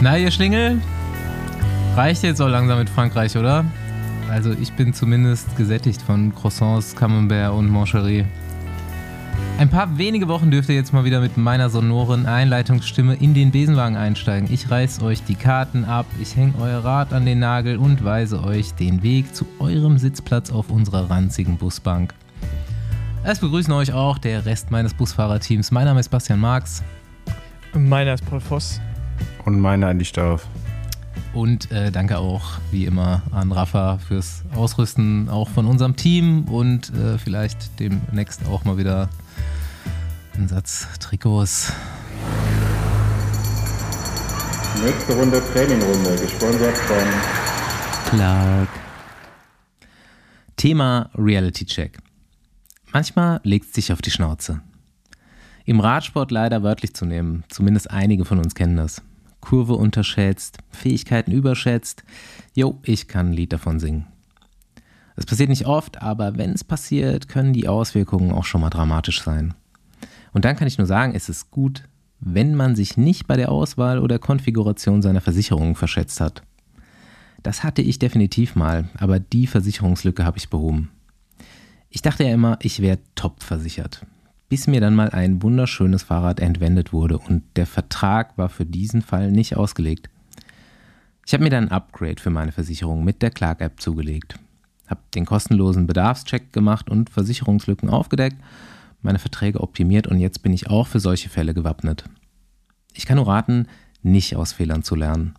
Na, ihr Schlingel? Reicht jetzt auch langsam mit Frankreich, oder? Also ich bin zumindest gesättigt von Croissants, Camembert und Mancherie. Ein paar wenige Wochen dürft ihr jetzt mal wieder mit meiner sonoren Einleitungsstimme in den Besenwagen einsteigen. Ich reiß euch die Karten ab, ich hänge euer Rad an den Nagel und weise euch den Weg zu eurem Sitzplatz auf unserer ranzigen Busbank. Es begrüßen euch auch der Rest meines Busfahrerteams. Mein Name ist Bastian Marx. Meiner ist Paul Voss. Und meiner Andi Stauf. Und äh, danke auch wie immer an Rafa fürs Ausrüsten auch von unserem Team und äh, vielleicht demnächst auch mal wieder einen Satz Trikots. Nächste Runde Trainingrunde, gesponsert von Clark. Thema Reality Check. Manchmal legt es sich auf die Schnauze. Im Radsport leider wörtlich zu nehmen, zumindest einige von uns kennen das. Kurve unterschätzt, Fähigkeiten überschätzt. Jo, ich kann ein Lied davon singen. Es passiert nicht oft, aber wenn es passiert, können die Auswirkungen auch schon mal dramatisch sein. Und dann kann ich nur sagen, es ist gut, wenn man sich nicht bei der Auswahl oder Konfiguration seiner Versicherungen verschätzt hat. Das hatte ich definitiv mal, aber die Versicherungslücke habe ich behoben. Ich dachte ja immer, ich wäre top versichert bis mir dann mal ein wunderschönes Fahrrad entwendet wurde und der Vertrag war für diesen Fall nicht ausgelegt. Ich habe mir dann ein Upgrade für meine Versicherung mit der Clark-App zugelegt, habe den kostenlosen Bedarfscheck gemacht und Versicherungslücken aufgedeckt, meine Verträge optimiert und jetzt bin ich auch für solche Fälle gewappnet. Ich kann nur raten, nicht aus Fehlern zu lernen.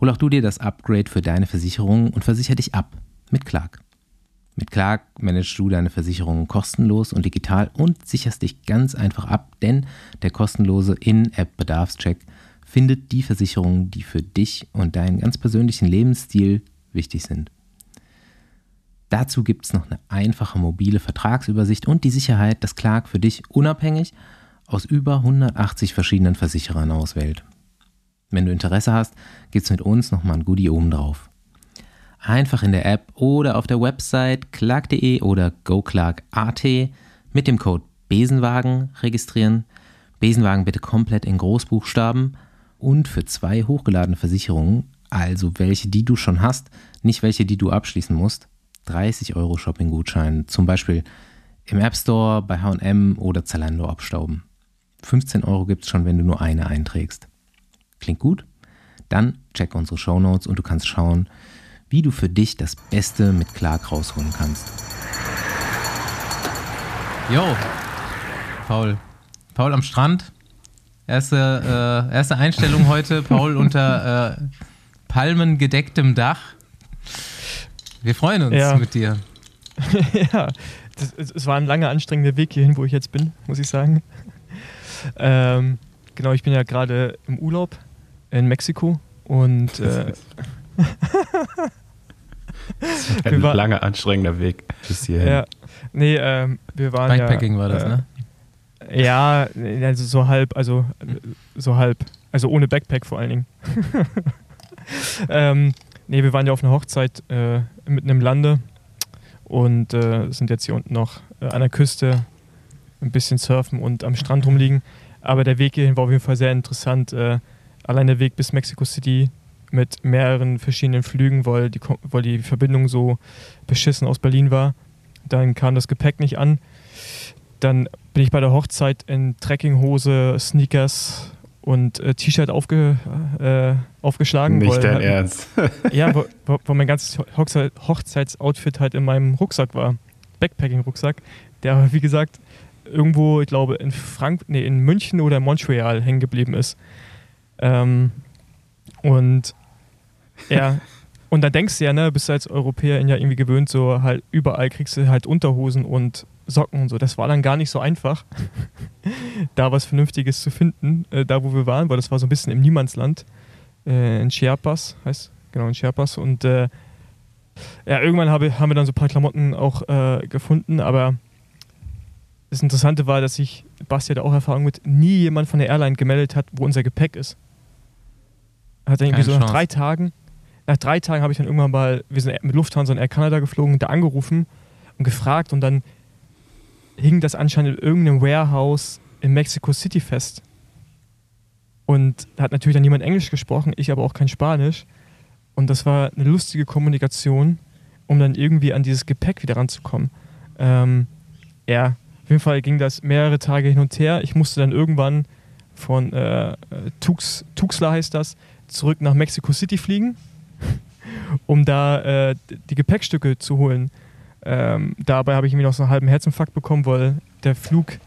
Hol auch du dir das Upgrade für deine Versicherung und versicher dich ab mit Clark. Mit Clark managst du deine Versicherungen kostenlos und digital und sicherst dich ganz einfach ab, denn der kostenlose In-App-Bedarfscheck findet die Versicherungen, die für dich und deinen ganz persönlichen Lebensstil wichtig sind. Dazu gibt es noch eine einfache mobile Vertragsübersicht und die Sicherheit, dass Clark für dich unabhängig aus über 180 verschiedenen Versicherern auswählt. Wenn du Interesse hast, gibt es mit uns nochmal ein Goodie oben drauf einfach in der App oder auf der Website clark.de oder goclark.at mit dem Code Besenwagen registrieren. Besenwagen bitte komplett in Großbuchstaben und für zwei hochgeladene Versicherungen, also welche, die du schon hast, nicht welche, die du abschließen musst, 30 Euro Shopping-Gutschein, zum Beispiel im App Store, bei HM oder Zalando abstauben. 15 Euro gibt es schon, wenn du nur eine einträgst. Klingt gut? Dann check unsere Show Notes und du kannst schauen, wie du für dich das Beste mit Clark rausholen kannst. Jo, Paul. Paul am Strand. Erste, äh, erste Einstellung heute. Paul unter äh, palmengedecktem Dach. Wir freuen uns ja. mit dir. ja, das, es war ein langer, anstrengender Weg hierhin, wo ich jetzt bin, muss ich sagen. Ähm, genau, ich bin ja gerade im Urlaub in Mexiko und äh, ein war, langer, anstrengender Weg bis hierhin. Ja, nee, ähm, wir waren Bikepacking ja, war das, äh, ne? Ja, also so halb, also so halb. Also ohne Backpack vor allen Dingen. ähm, nee, wir waren ja auf einer Hochzeit äh, mitten im Lande und äh, sind jetzt hier unten noch äh, an der Küste ein bisschen surfen und am Strand rumliegen. Aber der Weg hierhin war auf jeden Fall sehr interessant. Äh, allein der Weg bis Mexico City mit mehreren verschiedenen Flügen, weil die, weil die Verbindung so beschissen aus Berlin war. Dann kam das Gepäck nicht an. Dann bin ich bei der Hochzeit in Trekkinghose, Sneakers und äh, T-Shirt aufge, äh, aufgeschlagen. Nicht weil, dein halt, Ernst. ja, weil, weil mein ganzes Hochzeitsoutfit halt in meinem Rucksack war. Backpacking-Rucksack, der wie gesagt irgendwo, ich glaube, in Frank nee, in München oder Montreal hängen geblieben ist. Ähm, und ja, und da denkst du ja, ne, bist du als Europäer ja irgendwie gewöhnt, so halt überall kriegst du halt Unterhosen und Socken und so. Das war dann gar nicht so einfach, da was Vernünftiges zu finden, äh, da wo wir waren, weil das war so ein bisschen im Niemandsland, äh, in Chiapas, heißt, genau, in Chiapas. Und äh, ja, irgendwann habe, haben wir dann so ein paar Klamotten auch äh, gefunden, aber das Interessante war, dass sich, Basti hat auch Erfahrung mit, nie jemand von der Airline gemeldet hat, wo unser Gepäck ist. Hat dann irgendwie so nach drei Tagen, nach drei Tagen habe ich dann irgendwann mal, wir sind mit Lufthansa und Air Canada geflogen, da angerufen und gefragt und dann hing das anscheinend in irgendeinem Warehouse in Mexico City fest. Und da hat natürlich dann niemand Englisch gesprochen, ich aber auch kein Spanisch. Und das war eine lustige Kommunikation, um dann irgendwie an dieses Gepäck wieder ranzukommen. Ähm, ja, auf jeden Fall ging das mehrere Tage hin und her. Ich musste dann irgendwann von äh, Tux, Tuxla heißt das, zurück nach Mexico City fliegen, um da äh, die Gepäckstücke zu holen. Ähm, dabei habe ich mir noch so einen halben Herzinfarkt bekommen, weil der Flug.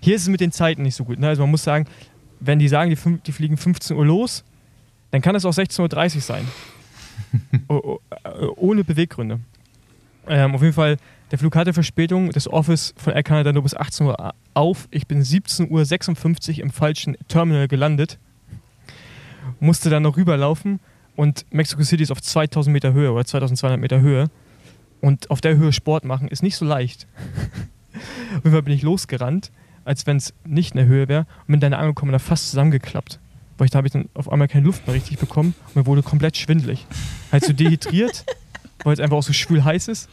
Hier ist es mit den Zeiten nicht so gut. Ne? Also man muss sagen, wenn die sagen, die, die fliegen 15 Uhr los, dann kann es auch 16.30 Uhr sein. ohne Beweggründe. Ähm, auf jeden Fall, der Flug hatte Verspätung. Das Office von Air Canada nur bis 18 Uhr auf. Ich bin 17.56 Uhr im falschen Terminal gelandet. Musste dann noch rüberlaufen und Mexico City ist auf 2000 Meter Höhe oder 2200 Meter Höhe. Und auf der Höhe Sport machen ist nicht so leicht. auf jeden Fall bin ich losgerannt, als wenn es nicht in der Höhe wäre und bin dann angekommen und da fast zusammengeklappt. Weil da habe ich dann auf einmal keine Luft mehr richtig bekommen und mir wurde komplett schwindelig. Halt so dehydriert, weil es einfach auch so schwül heiß ist.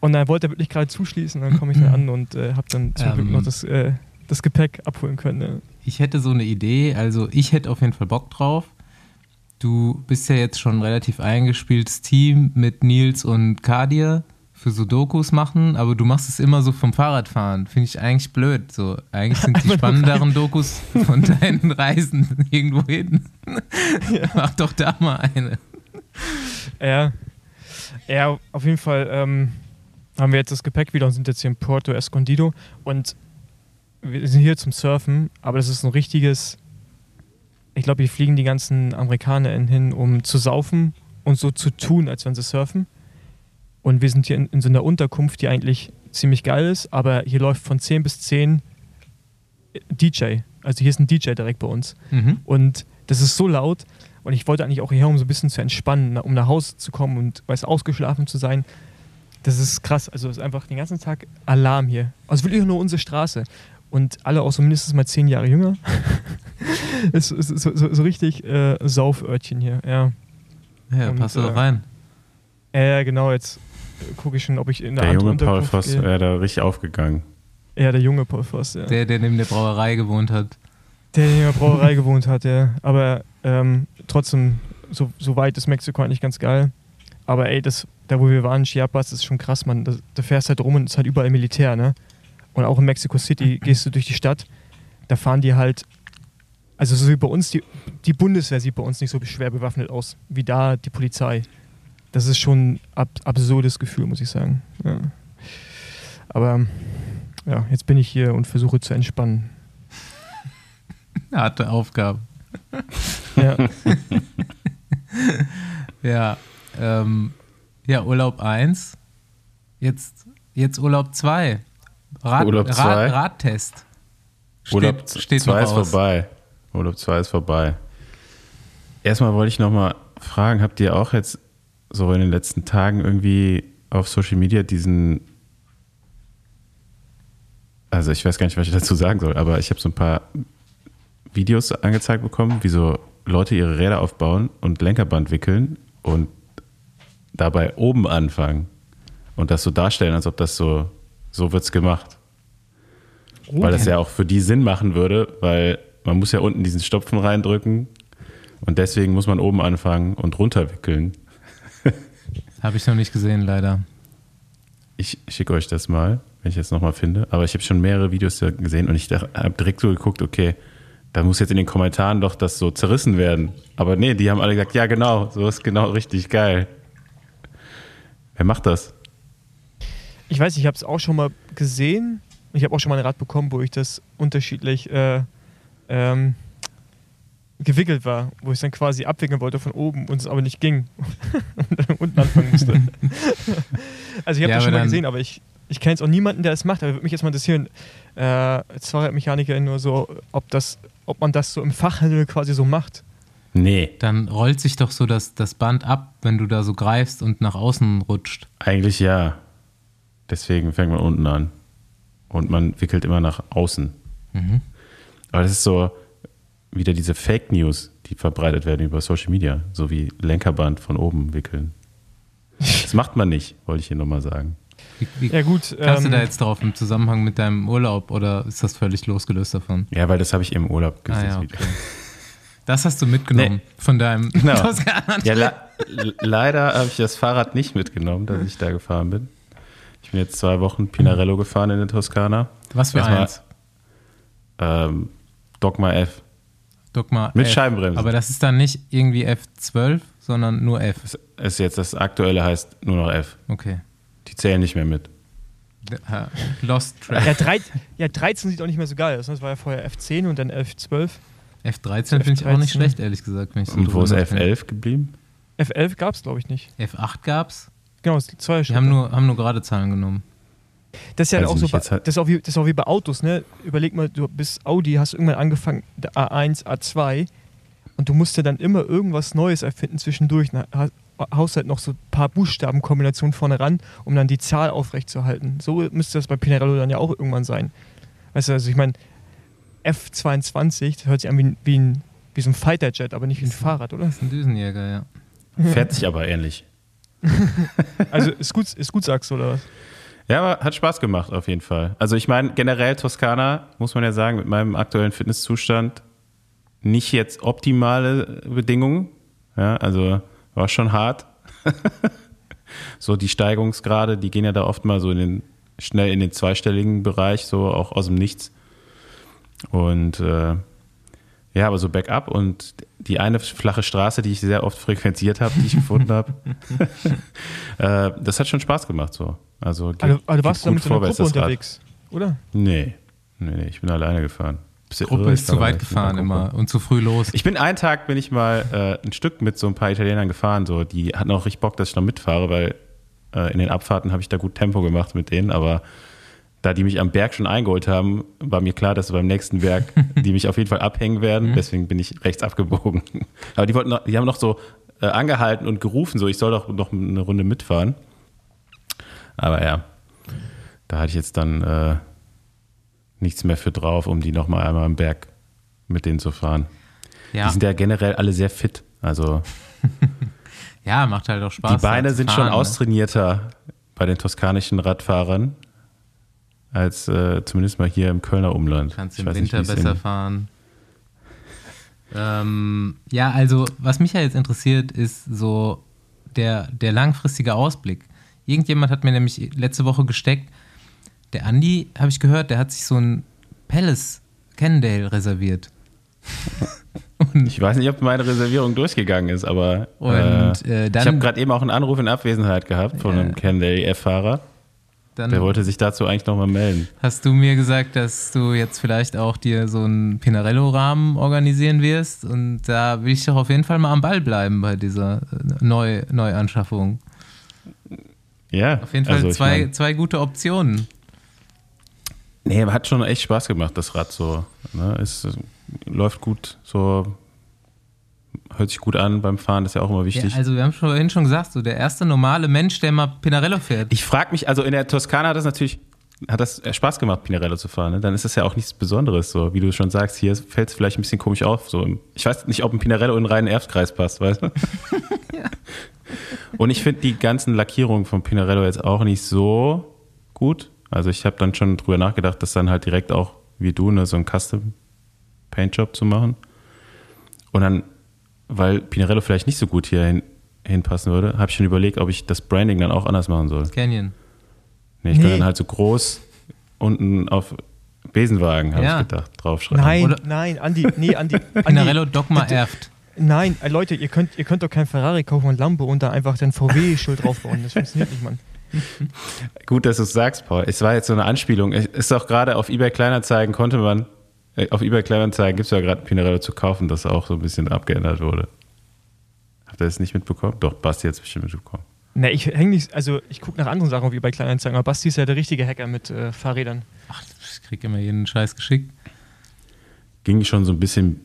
Und dann wollte er wirklich gerade zuschließen, dann komme ich dann an und äh, habe dann zum ähm, Glück noch das, äh, das Gepäck abholen können. Ja. Ich hätte so eine Idee, also ich hätte auf jeden Fall Bock drauf. Du bist ja jetzt schon ein relativ eingespieltes Team mit Nils und Kadir für so Dokus machen, aber du machst es immer so vom Fahrradfahren. Finde ich eigentlich blöd. So, eigentlich sind die spannenderen Dokus von deinen Reisen irgendwo hin. Ja. Mach doch da mal eine. Ja. Ja, auf jeden Fall ähm, haben wir jetzt das Gepäck wieder und sind jetzt hier in Porto Escondido und wir sind hier zum Surfen, aber das ist ein richtiges. Ich glaube, hier fliegen die ganzen Amerikaner hin, um zu saufen und so zu tun, als wenn sie surfen. Und wir sind hier in, in, so einer Unterkunft, die eigentlich ziemlich geil ist, aber hier läuft von 10 bis 10 DJ. Also hier ist ein DJ direkt bei uns. Mhm. Und das ist so laut. Und ich wollte eigentlich auch hierher, um so ein bisschen zu entspannen, um nach Hause zu kommen und weiß ausgeschlafen zu sein. Das ist krass. Also es ist einfach den ganzen Tag Alarm hier. Also wirklich nur unsere Straße. Und alle auch so mindestens mal zehn Jahre jünger. es ist so, so, so richtig äh, Sauförtchen hier, ja. Ja, passt äh, doch rein. Ja, genau, jetzt gucke ich schon, ob ich in der Der junge Paul Voss wäre da richtig aufgegangen. Ja, der junge Paul Voss, ja. Der, der neben der Brauerei gewohnt hat. Der, der neben der Brauerei gewohnt hat, ja. Aber ähm, trotzdem, so, so weit ist Mexiko eigentlich ganz geil. Aber ey, das, da wo wir waren, Chiapas, das ist schon krass, man. Da, da fährst halt rum und es ist halt überall Militär, ne? Und auch in Mexico City gehst du durch die Stadt, da fahren die halt, also so wie bei uns, die, die Bundeswehr sieht bei uns nicht so schwer bewaffnet aus, wie da die Polizei das ist schon ein ab absurdes Gefühl, muss ich sagen. Ja. Aber ja, jetzt bin ich hier und versuche zu entspannen. Harte Aufgabe. Ja. ja, ähm, ja, Urlaub 1. Jetzt, jetzt Urlaub 2. Rad, Urlaub 2. Rad, Radtest. Steht, Urlaub 2 ist vorbei. Urlaub 2 ist vorbei. Erstmal wollte ich nochmal fragen, habt ihr auch jetzt so in den letzten Tagen irgendwie auf Social Media diesen, also ich weiß gar nicht, was ich dazu sagen soll, aber ich habe so ein paar Videos angezeigt bekommen, wie so Leute ihre Räder aufbauen und Lenkerband wickeln und dabei oben anfangen und das so darstellen, als ob das so, so wird's gemacht. Okay. Weil das ja auch für die Sinn machen würde, weil man muss ja unten diesen Stopfen reindrücken und deswegen muss man oben anfangen und runterwickeln. Habe ich noch nicht gesehen, leider. Ich schicke euch das mal, wenn ich es nochmal finde. Aber ich habe schon mehrere Videos gesehen und ich habe direkt so geguckt, okay, da muss jetzt in den Kommentaren doch das so zerrissen werden. Aber nee, die haben alle gesagt, ja genau, so ist genau richtig geil. Wer macht das? Ich weiß, ich habe es auch schon mal gesehen. Ich habe auch schon mal ein Rad bekommen, wo ich das unterschiedlich äh, ähm, gewickelt war, wo ich dann quasi abwickeln wollte von oben und es aber nicht ging und dann unten anfangen musste. also ich habe ja, das schon mal gesehen, aber ich, ich kenne jetzt auch niemanden, der das macht. Aber würde mich jetzt mal interessieren, äh, als Fahrradmechaniker nur so, ob, das, ob man das so im Fachhandel quasi so macht. Nee. Dann rollt sich doch so das, das Band ab, wenn du da so greifst und nach außen rutscht. Eigentlich ja. Deswegen fängt man unten an. Und man wickelt immer nach außen. Mhm. Aber das ist so, wieder diese Fake News, die verbreitet werden über Social Media, so wie Lenkerband von oben wickeln. Das macht man nicht, wollte ich hier nochmal sagen. Wie, wie Ja gut, du ähm, da jetzt drauf im Zusammenhang mit deinem Urlaub oder ist das völlig losgelöst davon? Ja, weil das habe ich im Urlaub gesehen. Ah ja, das okay. Das hast du mitgenommen von deinem Genau. Ja, le leider habe ich das Fahrrad nicht mitgenommen, dass ich da gefahren bin. Ich bin jetzt zwei Wochen Pinarello gefahren in der Toskana. Was für Erstmal- eins? Ähm, Dogma F. Dogma Mit F. Scheibenbremse. Aber das ist dann nicht irgendwie F12, sondern nur F. Das ist jetzt das aktuelle heißt nur noch F. Okay. Die zählen nicht mehr mit. Lost Track. ja, drei, ja, 13 sieht auch nicht mehr so geil aus. ne? Das war ja vorher F10 und dann F12. F13 finde ich auch nicht F13. schlecht, ehrlich gesagt. Wenn ich so Und wo ist nachdenke. F11 geblieben? F11 gab es, glaube ich, nicht. F8 gab's. Genau, es sind zwei Die haben nur, haben nur gerade Zahlen genommen. Das ist ja Weiß auch so, bei- halt- das ist auch, wie, das ist auch wie bei Autos, ne? Überleg mal, du bist Audi, hast irgendwann angefangen, der A1, A2 und du musst ja dann immer irgendwas Neues erfinden zwischendurch. Na, ha- haust halt noch so ein paar Buchstabenkombinationen vorne ran, um dann die Zahl aufrechtzuerhalten. So müsste das bei Pinarello dann ja auch irgendwann sein. Weißt du, also ich meine, F22, das hört sich an wie, ein- wie, ein, wie so ein Fighterjet, aber nicht wie ein Fahrrad, oder? Das ist ein Düsenjäger, ja. Fährt sich aber ähnlich. Also ist gut, ist gut sagst du, oder was? Ja, aber hat Spaß gemacht auf jeden Fall. Also ich meine, generell Toskana, muss man ja sagen, mit meinem aktuellen Fitnesszustand nicht jetzt optimale Bedingungen. Ja, also war schon hart. so die Steigungsgrade, die gehen ja da oft mal so in den, schnell in den zweistelligen Bereich, so auch aus dem Nichts. Und äh, ja, aber so bergab und die eine flache Straße, die ich sehr oft frequentiert habe, die ich gefunden habe, äh, das hat schon Spaß gemacht so. Also, geht, Also, also warst du da gut mit so einer vorwärts, Gruppe unterwegs, oder? Nee. nee, nee, ich bin alleine gefahren. Du Gruppe irre? ist zu weit gefahren immer und zu früh los. Ich bin einen Tag bin ich mal äh, ein Stück mit so ein paar Italienern gefahren, so die hatten auch richtig Bock, dass ich noch mitfahre, weil äh, in den Abfahrten habe ich da gut Tempo gemacht mit denen, aber da die mich am Berg schon eingeholt haben, war mir klar, dass beim nächsten Berg die mich auf jeden Fall abhängen werden, deswegen bin ich rechts abgebogen. Aber die wollten noch, die haben noch so äh, angehalten und gerufen, so ich soll doch noch eine Runde mitfahren. Aber ja, da hatte ich jetzt dann äh, nichts mehr für drauf, um die nochmal einmal am Berg mit denen zu fahren. Ja, Die sind ja generell alle sehr fit. Also ja, macht halt auch Spaß. die Beine zu sind fahren, schon ne? austrainierter bei den toskanischen Radfahrern als äh, zumindest mal hier im Kölner Umland. Kannst im nicht, Winter es besser fahren. Ähm, ja, also was mich ja jetzt interessiert, ist so der, der langfristige Ausblick. Irgendjemand hat mir nämlich letzte Woche gesteckt, der Andi, habe ich gehört, der hat sich so ein Palace Cannondale reserviert. Ich weiß nicht, ob meine Reservierung durchgegangen ist, aber Und, äh, äh, dann- ich habe gerade eben auch einen Anruf in Abwesenheit gehabt von Ja. einem Cannondale F-Fahrer. Dann Der wollte sich dazu eigentlich nochmal melden. hast du mir gesagt, dass du jetzt vielleicht auch dir so einen Pinarello-Rahmen organisieren wirst. Und da will ich doch auf jeden Fall mal am Ball bleiben bei dieser äh, Neu Neuanschaffung. Ja, Auf jeden Fall also ich zwei, mein- zwei gute Optionen. Nee, aber hat schon echt Spaß gemacht, das Rad so. Ne? Es äh, läuft gut, so hört sich gut an beim Fahren, das ist ja auch immer Ja, wichtig. also wir haben schon vorhin schon gesagt, so der erste normale Mensch, der mal Pinarello fährt. ich frage mich, also in der Toskana hat das natürlich hat das Spaß gemacht, Pinarello zu fahren. Ne? Dann ist das ja auch nichts Besonderes, so wie du schon sagst. Hier fällt es vielleicht ein bisschen komisch auf. So. Ich weiß nicht, ob ein Pinarello in den reinen Erbskreis passt, weißt du? Und ich finde die ganzen Lackierungen von Pinarello jetzt auch nicht so gut. Also ich habe dann schon drüber nachgedacht, das dann halt direkt auch wie du, ne, so einen Custom Paint Job zu machen. Und dann, weil Pinarello vielleicht nicht so gut hier hin, hinpassen würde, habe ich schon überlegt, ob ich das Branding dann auch anders machen soll. Canyon. Nee, ich Nee. könnte dann halt so groß unten auf Besenwagen, habe Ja. ich gedacht, draufschreiben. Nein, Oder- nein, Andi, nee, Andi. Pinarello Dogma erft. Nein, äh, Leute, ihr könnt, ihr könnt doch kein Ferrari kaufen und Lambo und da einfach den VW-Schild draufbauen. Das funktioniert nicht, Mann. Gut, dass du es sagst, Paul. Es war jetzt so eine Anspielung. Es ist auch gerade auf eBay Kleinanzeigen konnte man, auf eBay Kleinanzeigen gibt es ja gerade ein Pinarello zu kaufen, das auch so ein bisschen abgeändert wurde. Habt ihr das nicht mitbekommen? Doch, Basti hat es bestimmt mitbekommen. Ne, ich hänge nicht, also ich gucke nach anderen Sachen wie bei Kleinanzeigen, aber Basti ist ja der richtige Hacker mit äh, Fahrrädern. Ach, ich krieg immer jeden Scheiß geschickt. Ging schon so ein bisschen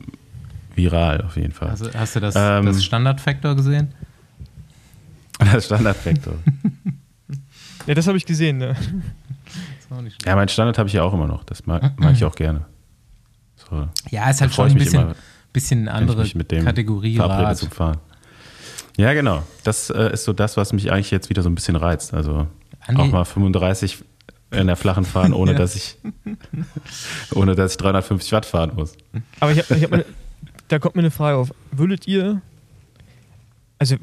viral auf jeden Fall. Also hast du das, Ähm. das Standard-Factor gesehen? das Standardvektor. Ja, das habe ich gesehen, ne? Ja, mein Standard habe ich ja auch immer noch. Das mag, mag ich auch gerne. So, Ja, ist halt schon ein bisschen, immer, bisschen ich andere mit dem Kategorie zum Fahren. Ja, genau. Das äh, ist so das, was mich eigentlich jetzt wieder so ein bisschen reizt. Also Andi, auch mal 35 in der flachen fahren, ohne Ja. dass ich ohne dass ich 350 Watt fahren muss. Aber ich hab, ich hab mal, da kommt mir eine Frage auf. Würdet ihr, also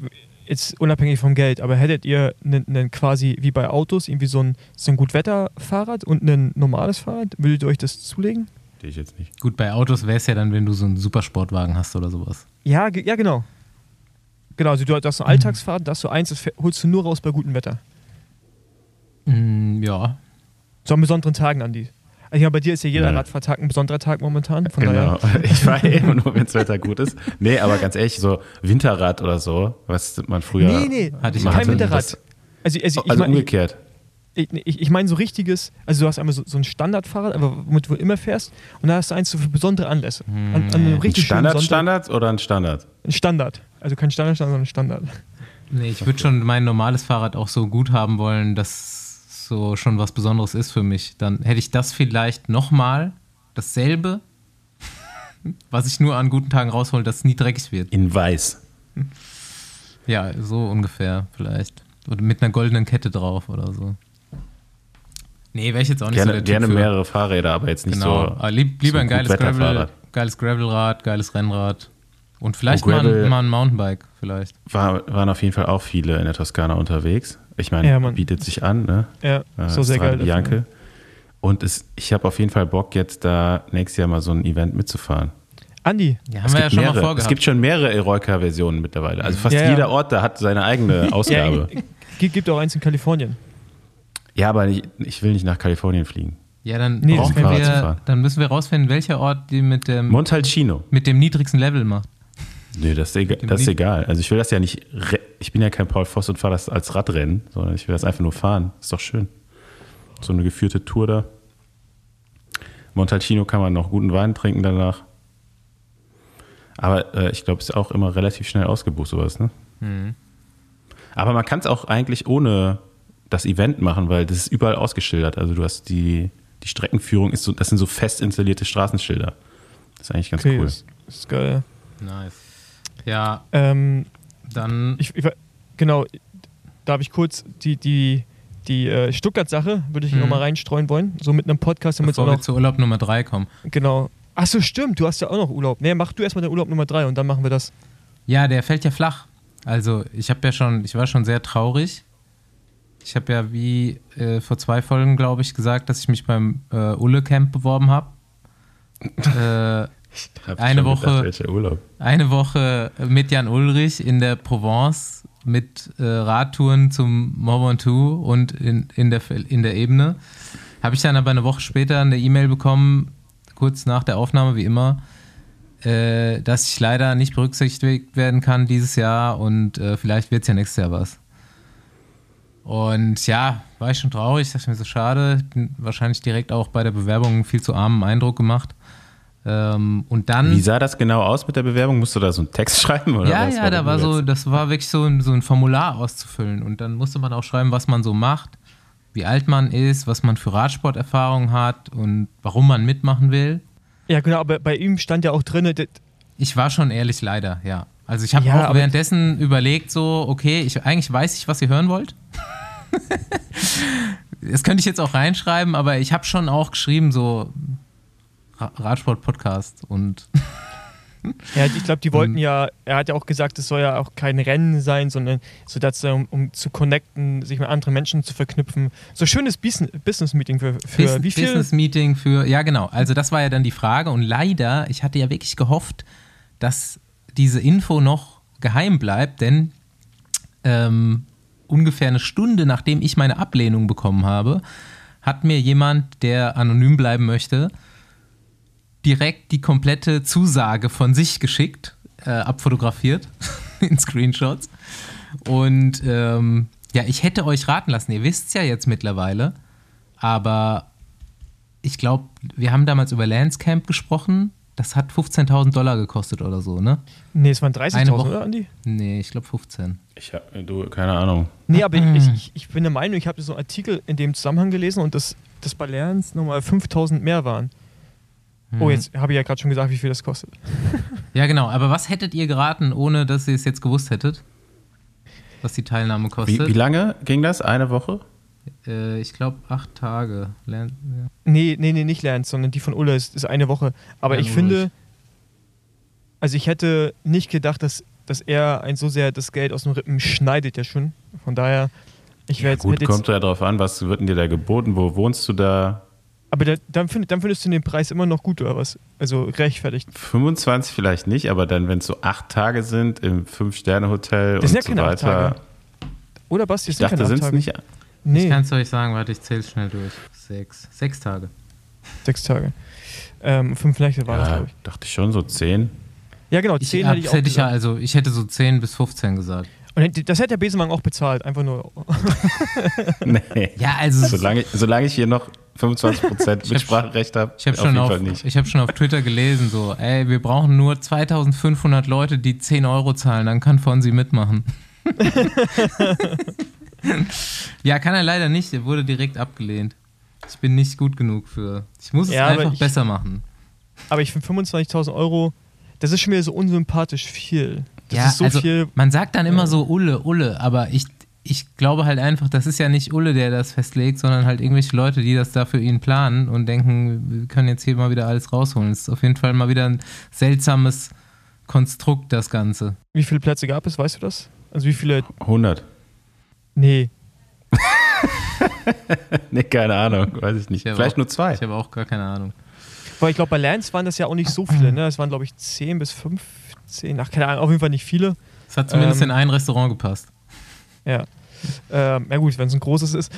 jetzt unabhängig vom Geld, aber hättet ihr einen, einen quasi wie bei Autos irgendwie so ein, so ein Gutwetterfahrrad und ein normales Fahrrad? Würdet ihr euch das zulegen? Verstehe ich jetzt nicht. gut, bei Autos wäre es ja dann, wenn du so einen Supersportwagen hast oder sowas. Ja, ja genau. Genau, also du hast ein Alltagsfahrrad, das du eins, das holst du nur raus bei gutem Wetter. Mm, ja, So an besonderen Tagen, Andi. Also ja, bei dir ist ja jeder Ja. Radfahrtag ein besonderer Tag momentan. Von Genau. daher. Ich fahre immer nur, wenn das Wetter gut ist. Nee, aber ganz ehrlich, so Winterrad oder so, was man früher. Nee, nee, Hatte ich kein auch. Winterrad. Das- Also, also, ich Also mein- umgekehrt. Ich, ich, meine so richtiges, also du hast einmal so, so ein Standardfahrrad, aber womit du immer fährst und da hast du eins so für besondere Anlässe. An, an einem Ein richtig schönen Standard, Sonntag. Standard oder ein Standard? Ein Standard. Also kein Standard, sondern ein Standard. nee, ich würde schon mein normales Fahrrad auch so gut haben wollen, dass so schon was Besonderes ist für mich. Dann hätte ich das vielleicht nochmal, dasselbe, was ich nur an guten Tagen raushole, dass es nie dreckig wird. In weiß. Ja, so ungefähr vielleicht. Oder mit einer goldenen Kette drauf oder so. Nee, wäre ich jetzt auch nicht so Gerne, der Typ gerne für. mehrere Fahrräder, aber jetzt nicht Genau. so. Aber lieb, lieber so ein geiles. Gravel, geiles Gravelrad, geiles Rennrad. Und vielleicht Oh, mal, ein, mal ein Mountainbike, vielleicht. War, waren auf jeden Fall auch viele in der Toskana unterwegs. Ich meine, Ja, bietet sich an, ne? Ja, Äh, so sehr geil. Dafür. Und es, ich habe auf jeden Fall Bock, jetzt da nächstes Jahr mal so ein Event mitzufahren. Andi, Ja, haben Es wir ja gibt, schon mehrere, mal vorgehabt. es gibt schon mehrere Eroica-Versionen mittlerweile. Also fast Ja, ja. jeder Ort da hat seine eigene ja, Ausgabe. g- gibt auch eins in Kalifornien. Ja, aber ich, ich will nicht nach Kalifornien fliegen. ja, dann, Nee, brauchen wir, fahren. dann müssen wir rausfinden, welcher Ort die mit dem, Montalcino. mit dem niedrigsten Level macht. Nö, das ist, egal, das ist egal. Also ich will das ja nicht, ich bin ja kein Paul Voss und fahre das als Radrennen, sondern ich will das einfach nur fahren. Ist doch schön. So eine geführte Tour da. Montalcino kann man noch guten Wein trinken danach. Aber äh, ich glaube, es ist auch immer relativ schnell ausgebucht, sowas, ne? Mhm. Aber man kann es auch eigentlich ohne das Event machen, weil das ist überall ausgeschildert. Also du hast die, die Streckenführung, ist so, das sind so fest installierte Straßenschilder. Das ist eigentlich ganz Okay, cool. das, das ist geil. Nice. Ja, Ähm, dann. ich, ich, genau, da habe ich kurz die, die, die äh, Stuttgart-Sache, würde ich Mhm. noch mal reinstreuen wollen. So mit einem Podcast, damit es auch bevor wir noch. zu Urlaub Nummer 3 kommen. Genau. Achso, stimmt, du hast ja auch noch Urlaub. Nee, mach du erstmal den Urlaub Nummer 3 und dann machen wir das. Ja, der fällt ja flach. Also, ich habe ja schon, ich war schon sehr traurig. Ich habe ja wie äh, vor zwei Folgen, glaube ich, gesagt, dass ich mich beim äh, Ulle Camp beworben habe. äh, Hab Eine Woche- Gedacht, eine Woche mit Jan Ulrich in der Provence mit äh, Radtouren zum Mont Ventoux und in, in, der, in der Ebene. Habe ich dann aber eine Woche später eine E-Mail bekommen, kurz nach der Aufnahme, wie immer, äh, dass ich leider nicht berücksichtigt werden kann dieses Jahr und äh, vielleicht wird es ja nächstes Jahr was. Und ja, war ich schon traurig, dachte mir so schade, bin wahrscheinlich direkt auch bei der Bewerbung einen viel zu armen Eindruck gemacht. Ähm, und dann. Wie sah das genau aus mit der Bewerbung? Musst du da so einen Text schreiben? Oder Ja, was ja, da der war so, das war wirklich so ein, so ein Formular auszufüllen. Und dann musste man auch schreiben, was man so macht, wie alt man ist, was man für Radsporterfahrung hat und warum man mitmachen will. Ja, genau, aber bei ihm stand ja auch drin, Ich war schon ehrlich, leider, ja. Also ich habe Ja, auch währenddessen überlegt, so, okay, ich, eigentlich weiß ich, was ihr hören wollt. das könnte ich jetzt auch reinschreiben, aber ich habe schon auch geschrieben, so Ra- Radsport-Podcast und Ja, ich glaube, die wollten ja, er hat ja auch gesagt, es soll ja auch kein Rennen sein, sondern so dazu, um, um zu connecten, sich mit anderen Menschen zu verknüpfen. So schönes Business- Business-Meeting für, für Bus- wie viel? Business Meeting für, ja genau, also das war ja dann die Frage und leider, ich hatte ja wirklich gehofft, dass diese Info noch geheim bleibt, denn ähm, ungefähr eine Stunde nachdem ich meine Ablehnung bekommen habe, hat mir jemand, der anonym bleiben möchte, direkt die komplette Zusage von sich geschickt, äh, abfotografiert in Screenshots. Und ähm, ja, ich hätte euch raten lassen, ihr wisst es ja jetzt mittlerweile, aber ich glaube, wir haben damals über Landscamp gesprochen. Das hat 15.000 Dollar gekostet oder so, ne? Nee, es waren Eine 30.000, Woche. oder, Andi? Nee, ich glaube 15. Ich hab, du, keine Ahnung. Nee, aber Mhm. ich, ich, ich bin der Meinung, ich habe so einen Artikel in dem Zusammenhang gelesen und das, das bei Lerns nochmal 5000 mehr waren. Mhm. Oh, jetzt habe ich ja gerade schon gesagt, wie viel das kostet. Ja, genau. Aber was hättet ihr geraten, ohne dass ihr es jetzt gewusst hättet? Was die Teilnahme Wie, kostet? wie lange ging das? Eine Woche? Äh, ich glaube acht Tage. Lern, ja. Nee, nee, nee, nicht Lance, sondern die von Ulla ist, ist eine Woche. Aber Ja, ich finde, also ich hätte nicht gedacht, dass, dass er ein so sehr das Geld aus den Rippen schneidet ja schon. Von daher, ich Ja, wäre jetzt, gut, hätte jetzt kommt ja darauf an, was wird denn dir da geboten? Wo wohnst du da? aber da, dann, find, dann findest du den Preis immer noch gut oder was? Also rechtfertigt. 25 vielleicht nicht, aber dann, wenn es so acht Tage sind im Fünf-Sterne-Hotel und Das sind ja so weiter. Tage. Oder Basti, Ich das sind dachte, keine sind acht es nicht. Nee, Ich kann es euch sagen, warte, ich zähle schnell durch. Sechs. Sechs Tage. sechs Tage. Ähm, fünf Nächte war das, Ja, glaube ich. dachte ich schon, so zehn. Ja, genau, Ich, zehn ab- hätte ich das auch hätte ich ja, also ich hätte so 10 bis 15 gesagt. Und das hätte der Besenwagen auch bezahlt, einfach nur. Nee. Ja, also Solange, solange ich hier noch 25% hab- Mitspracherecht habe, ich habe auf schon, jeden auf, Fall nicht. ich hab schon auf Twitter gelesen, so, ey, wir brauchen nur 2500 Leute, die 10 Euro zahlen, dann kann Fonsi mitmachen. ja, kann er leider nicht, er wurde direkt abgelehnt. Ich bin nicht gut genug für. Ich muss es Ja, aber einfach ich- besser machen. Aber ich finde 25.000 Euro, das ist schon wieder so unsympathisch viel. Das ja, ist so also viel. man sagt dann immer Ja. so Ulle, Ulle, aber ich, ich glaube halt einfach, das ist ja nicht Ulle, der das festlegt, sondern halt irgendwelche Leute, die das da für ihn planen und denken, wir können jetzt hier mal wieder alles rausholen. Es ist auf jeden Fall mal wieder ein seltsames Konstrukt, das Ganze. Wie viele Plätze gab es, weißt du das? Also wie viele. 100. Nee. Nee, keine Ahnung, weiß ich nicht. Ich Vielleicht auch- nur zwei. Ich habe auch gar keine Ahnung. Weil ich glaube, bei Lance waren das ja auch nicht so viele, ne? Es waren, glaube ich, 10 bis 15. Ach, keine Ahnung, auf jeden Fall nicht viele. Es hat zumindest Ähm, in ein Restaurant gepasst. Ja. Ähm, ja, gut, wenn es ein großes ist.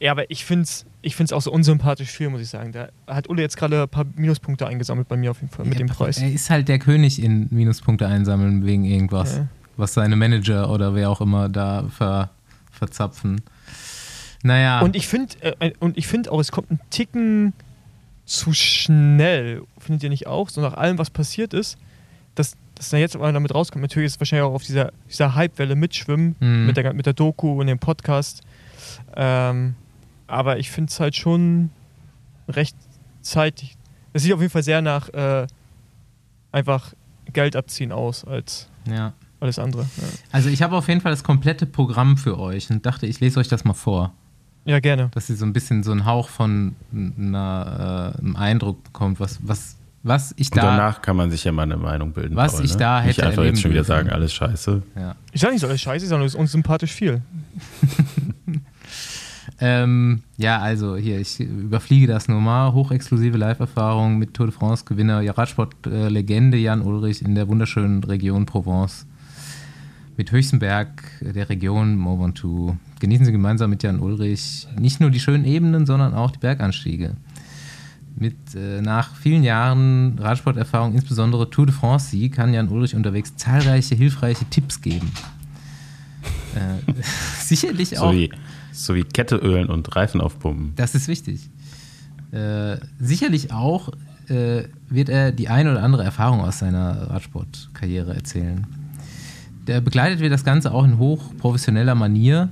Ja, aber ich finde es ich find's auch so unsympathisch viel, muss ich sagen. Da hat Ulle jetzt gerade ein paar Minuspunkte eingesammelt bei mir auf jeden Fall mit Ja, dem Preis. Er ist halt der König in Minuspunkte einsammeln wegen irgendwas, Ja. was seine Manager oder wer auch immer da ver, verzapfen. Naja. Und ich finde äh, und ich finde auch, es kommt ein Ticken zu schnell, findet ihr nicht auch? So nach allem, was passiert ist, dass, dass da jetzt mal damit rauskommt. Natürlich ist es wahrscheinlich auch auf dieser, dieser Hypewelle mitschwimmen Mhm. mit, der, mit der Doku und dem Podcast. Ähm, aber ich finde es halt schon recht zeitig. Es sieht auf jeden Fall sehr nach äh, einfach Geld abziehen aus als ja. Alles andere. Ja, Also ich habe auf jeden Fall das komplette Programm für euch und dachte, ich lese euch das mal vor, ja gerne. dass ihr so ein bisschen so einen Hauch von einer, äh, einem Eindruck bekommt, was, was, was ich Und da. danach kann man sich ja mal eine Meinung bilden. Was Paul, ich ne? da Nicht hätte einfach jetzt schon wieder sagen, alles scheiße. Ja. Ich sage nicht so alles scheiße, sondern es ist unsympathisch viel. Ähm, ja, also hier, ich überfliege das nur mal. Hochexklusive Live-Erfahrung mit Tour de France-Gewinner, ja, Radsport-Legende Jan Ulrich in der wunderschönen Region Provence. Mit höchstem Berg der Region Mont Ventoux. Genießen Sie gemeinsam mit Jan Ulrich nicht nur die schönen Ebenen, sondern auch die Berganstiege. Mit äh, nach vielen Jahren Radsporterfahrung, insbesondere Tour de France-Sieg, kann Jan Ulrich unterwegs zahlreiche hilfreiche Tipps geben. Äh, sicherlich auch. So wie, so wie Kette ölen und Reifen aufpumpen. Das ist wichtig. Äh, sicherlich auch äh, wird er die eine oder andere Erfahrung aus seiner Radsportkarriere erzählen. Der begleitet wir das Ganze auch in hochprofessioneller Manier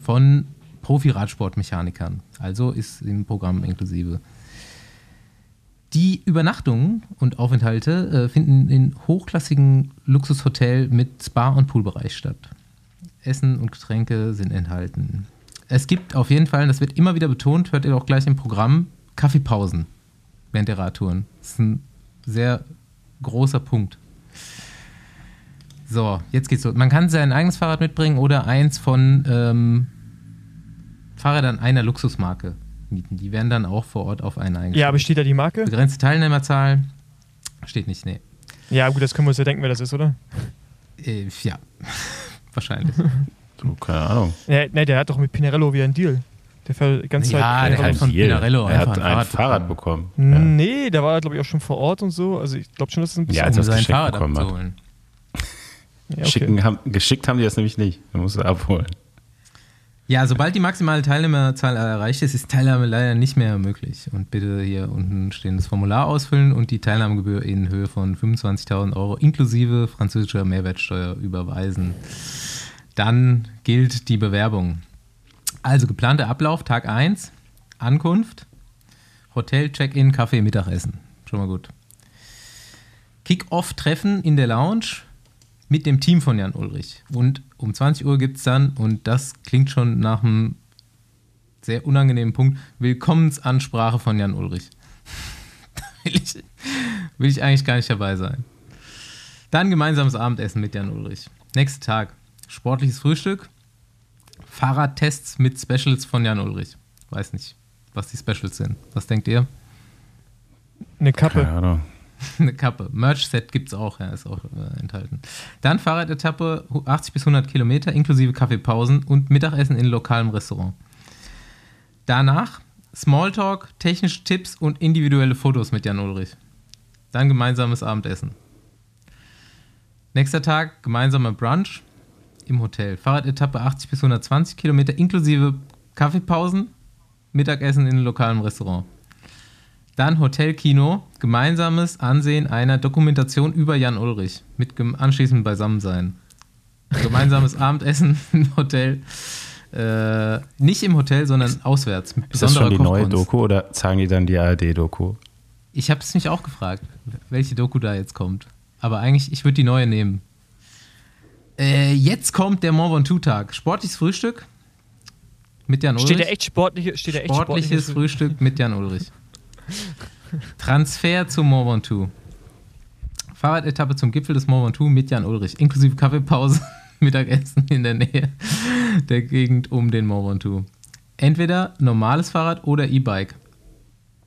von Profi-Radsportmechanikern. Also ist im Programm inklusive. Die Übernachtungen und Aufenthalte äh, finden in hochklassigen Luxushotel mit Spa- und Poolbereich statt. Essen und Getränke sind enthalten. Es gibt auf jeden Fall, das wird immer wieder betont, hört ihr auch gleich im Programm, Kaffeepausen während der Radtouren. Das ist ein sehr großer Punkt. So, jetzt geht's los. Man kann sein eigenes Fahrrad mitbringen oder eins von ähm, Fahrrädern einer Luxusmarke mieten. Die werden dann auch vor Ort auf einen eingestellt. Ja, aber steht da die Marke? Begrenzte Teilnehmerzahl steht nicht, nee. Ja, gut, das können wir uns ja denken, wer das ist, oder? Äh, ja, wahrscheinlich. So, keine Ahnung. Nee, nee, der hat doch mit Pinarello wieder einen Deal. Der fährt die ganze Ja, Zeit. der hat von. Pinarello er einfach hat ein ein Fahrrad Fahrrad, bekommen. Nee, der war, glaube ich, auch schon vor Ort und so. Also ich glaube schon, dass es ein bisschen. Ja, als um er sein Geschenk Fahrrad bekommen hat. Ja, okay. Schicken haben, geschickt haben die das nämlich nicht. Man muss es abholen. Ja, sobald die maximale Teilnehmerzahl erreicht ist, ist Teilnahme leider nicht mehr möglich. Und bitte hier unten stehendes Formular ausfüllen und die Teilnahmegebühr in Höhe von 25.000 Euro inklusive französischer Mehrwertsteuer überweisen. Dann gilt die Bewerbung. Also geplanter Ablauf, Tag 1, Ankunft, Hotel, Check-in, Kaffee, Mittagessen. Schon mal gut. Kick-Off-Treffen in der Lounge mit dem Team von Jan Ulrich. Und um 20 Uhr gibt es dann, und das klingt schon nach einem sehr unangenehmen Punkt. Willkommensansprache von Jan Ulrich. will, ich, will ich eigentlich gar nicht dabei sein. Dann gemeinsames Abendessen mit Jan Ulrich. Nächster Tag. Sportliches Frühstück. Fahrradtests mit Specials von Jan Ulrich. Weiß nicht, was die Specials sind. Was denkt ihr? Eine Kappe. Keine Ahnung. Eine Kappe. Merch-Set gibt es auch, ja, ist auch äh, enthalten. Dann Fahrradetappe 80 bis 100 Kilometer inklusive Kaffeepausen und Mittagessen in lokalem Restaurant. Danach Smalltalk, technische Tipps und individuelle Fotos mit Jan Ulrich. Dann gemeinsames Abendessen. Nächster Tag gemeinsamer Brunch im Hotel. Fahrradetappe 80 bis 120 Kilometer inklusive Kaffeepausen, Mittagessen in lokalem Restaurant. Dann Hotelkino, gemeinsames Ansehen einer Dokumentation über Jan Ulrich mit anschließend Beisammensein. Gemeinsames Abendessen im Hotel. Äh, nicht im Hotel, sondern auswärts. Mit Ist das schon die neue. Doku oder zeigen die dann die ARD-Doku? Ich habe es mich auch gefragt, welche Doku da jetzt kommt. Aber eigentlich, ich würde die neue nehmen. Äh, jetzt kommt der Mont Ventoux-Tag. Sportliches Frühstück mit Jan Ulrich. Steht der echt sportliche, steht der echt Sportliches sportliches Frühstück mit Jan Ulrich. Transfer zum Mont Ventoux. Fahrradetappe zum Gipfel des Mont Ventoux mit Jan Ulrich, inklusive Kaffeepause, Mittagessen in der Nähe der Gegend um den Mont Ventoux. Entweder normales Fahrrad oder E-Bike.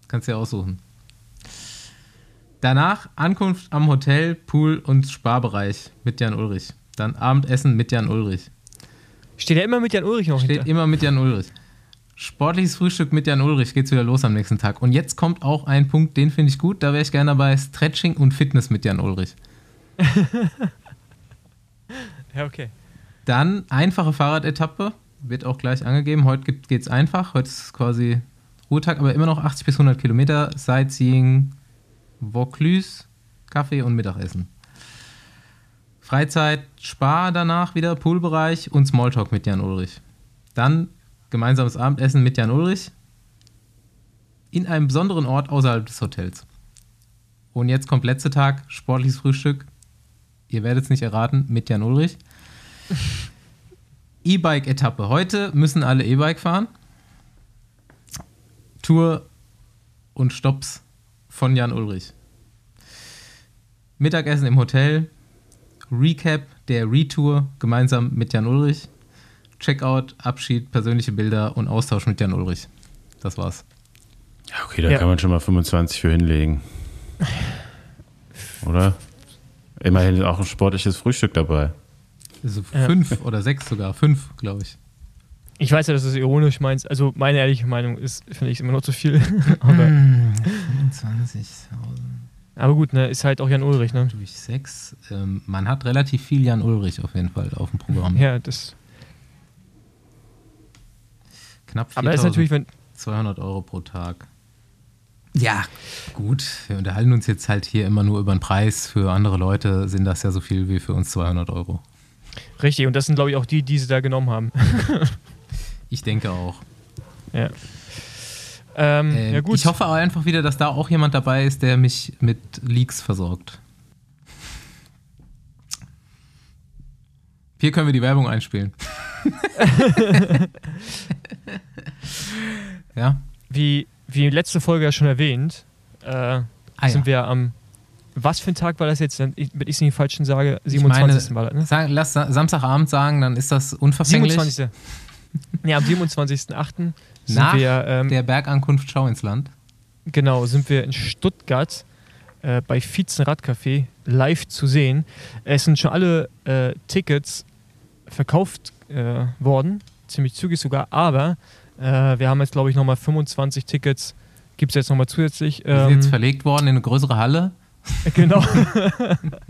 Kannst du dir aussuchen. Danach Ankunft am Hotel, Pool und Sparbereich mit Jan Ulrich. Dann Abendessen mit Jan Ulrich. Steht er immer mit Jan Ulrich noch Steht hinter? immer mit Jan Ulrich. Sportliches Frühstück mit Jan Ulrich geht's wieder los am nächsten Tag. Und jetzt kommt auch ein Punkt, den finde ich gut, da wäre ich gerne dabei. Stretching und Fitness mit Jan Ulrich. Ja, okay. Dann einfache Fahrradetappe, wird auch gleich angegeben. Heute geht- geht's einfach, heute ist quasi Ruhetag, aber immer noch 80 bis 100 Kilometer. Sightseeing, Vaucluse, Kaffee und Mittagessen. Freizeit, Spar danach wieder, Poolbereich und Smalltalk mit Jan Ulrich. Dann gemeinsames Abendessen mit Jan Ulrich in einem besonderen Ort außerhalb des Hotels. Und jetzt kommt letzter Tag, sportliches Frühstück. Ihr werdet es nicht erraten, mit Jan Ulrich. E-Bike-Etappe. Heute müssen alle E-Bike fahren. Tour und Stops von Jan Ulrich. Mittagessen im Hotel. Recap der Retour gemeinsam mit Jan Ulrich. Checkout, Abschied, persönliche Bilder und Austausch mit Jan Ulrich. Das war's. Ja, okay, da Ja. kann man schon mal 25 für hinlegen. Oder? Immerhin auch ein sportliches Frühstück dabei. Also Ja. fünf oder sechs sogar. Fünf, glaube ich. Ich weiß ja, dass du es ironisch meinst. Also meine ehrliche Meinung ist, finde ich, immer noch zu viel. aber, Hm, 25.000 aber gut, ne, ist halt auch Jan Ulrich, ne? durch sechs. Ähm, man hat relativ viel Jan Ulrich auf jeden Fall auf dem Programm. Ja, das. Knapp Aber ist natürlich, wenn. 200 Euro pro Tag. Ja, gut. Wir unterhalten uns jetzt halt hier immer nur über den Preis. Für andere Leute sind das ja so viel wie für uns 200 Euro. Richtig, und das sind, glaube ich, auch die, die sie da genommen haben. Ich denke auch. ja. Ähm, Ähm, ja, gut. Ich hoffe auch einfach wieder, dass da auch jemand dabei ist, der mich mit Leaks versorgt. Hier können wir die Werbung einspielen. ja. wie, wie letzte Folge ja schon erwähnt, äh, Ah, sind ja. wir am. Was für ein Tag war das jetzt? Wenn ich es nicht falschen sage, Ich 27. meine, war das, ne? Sag, lass Sa- Samstagabend sagen, dann ist das unverfänglich. 27. ja, am 27.08. sind Nach wir, ähm, Der Bergankunft Schau ins Land. genau, sind wir in Stuttgart äh, bei Vietzen Radcafé live zu sehen. Es sind schon alle äh, Tickets verkauft äh, worden, ziemlich zügig sogar, aber äh, wir haben jetzt, glaube ich, nochmal 25 Tickets, gibt es jetzt nochmal zusätzlich. Die sind Ähm, jetzt verlegt worden in eine größere Halle. Genau.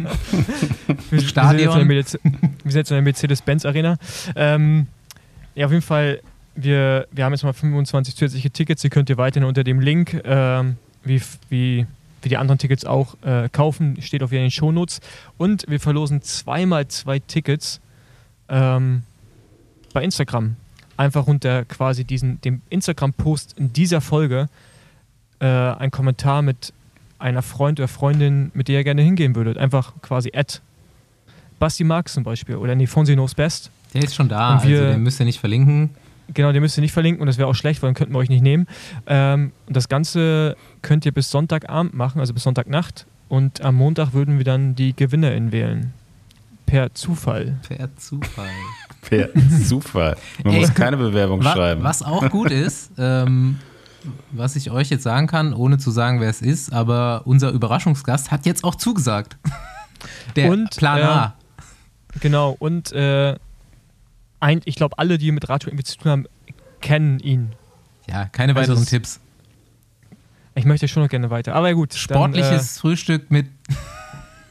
wir, Stadion. Wir sind jetzt in der Merce- wir sind jetzt in der Mercedes-Benz Arena. Ähm, ja, auf jeden Fall, wir, wir haben jetzt mal 25 zusätzliche Tickets. Die könnt ihr weiterhin unter dem Link, ähm, wie, wie, wie die anderen Tickets auch, äh, kaufen. Steht auf jeden Fall in den Shownotes. Und wir verlosen zweimal zwei Tickets ähm, bei Instagram. Einfach unter quasi diesen, dem Instagram-Post in dieser Folge äh, ein Kommentar mit einer Freund oder Freundin, mit der ihr gerne hingehen würdet. Einfach quasi at Basti Marx zum Beispiel oder nee, Fonsi Knows Best. Der ist schon da, wir- also den müsst ihr nicht verlinken. Genau, den müsst ihr nicht verlinken und das wäre auch schlecht, weil dann könnten wir euch nicht nehmen. Ähm, und das Ganze könnt ihr bis Sonntagabend machen, also bis Sonntagnacht. Und am Montag würden wir dann die GewinnerInnen wählen. Per Zufall. Per Zufall. Per Zufall. Man Ey, muss keine Bewerbung Wa schreiben. was auch gut ist, ähm, was ich euch jetzt sagen kann, ohne zu sagen, wer es ist, aber unser Überraschungsgast hat jetzt auch zugesagt. Der Und, Plan äh, A. Genau, und äh, ein, ich glaube, alle, die mit Radtour irgendwie zu tun haben, kennen ihn. Ja, keine also weiteren es- Tipps. Ich möchte schon noch gerne weiter. Aber ja, gut. Sportliches Frühstück mit.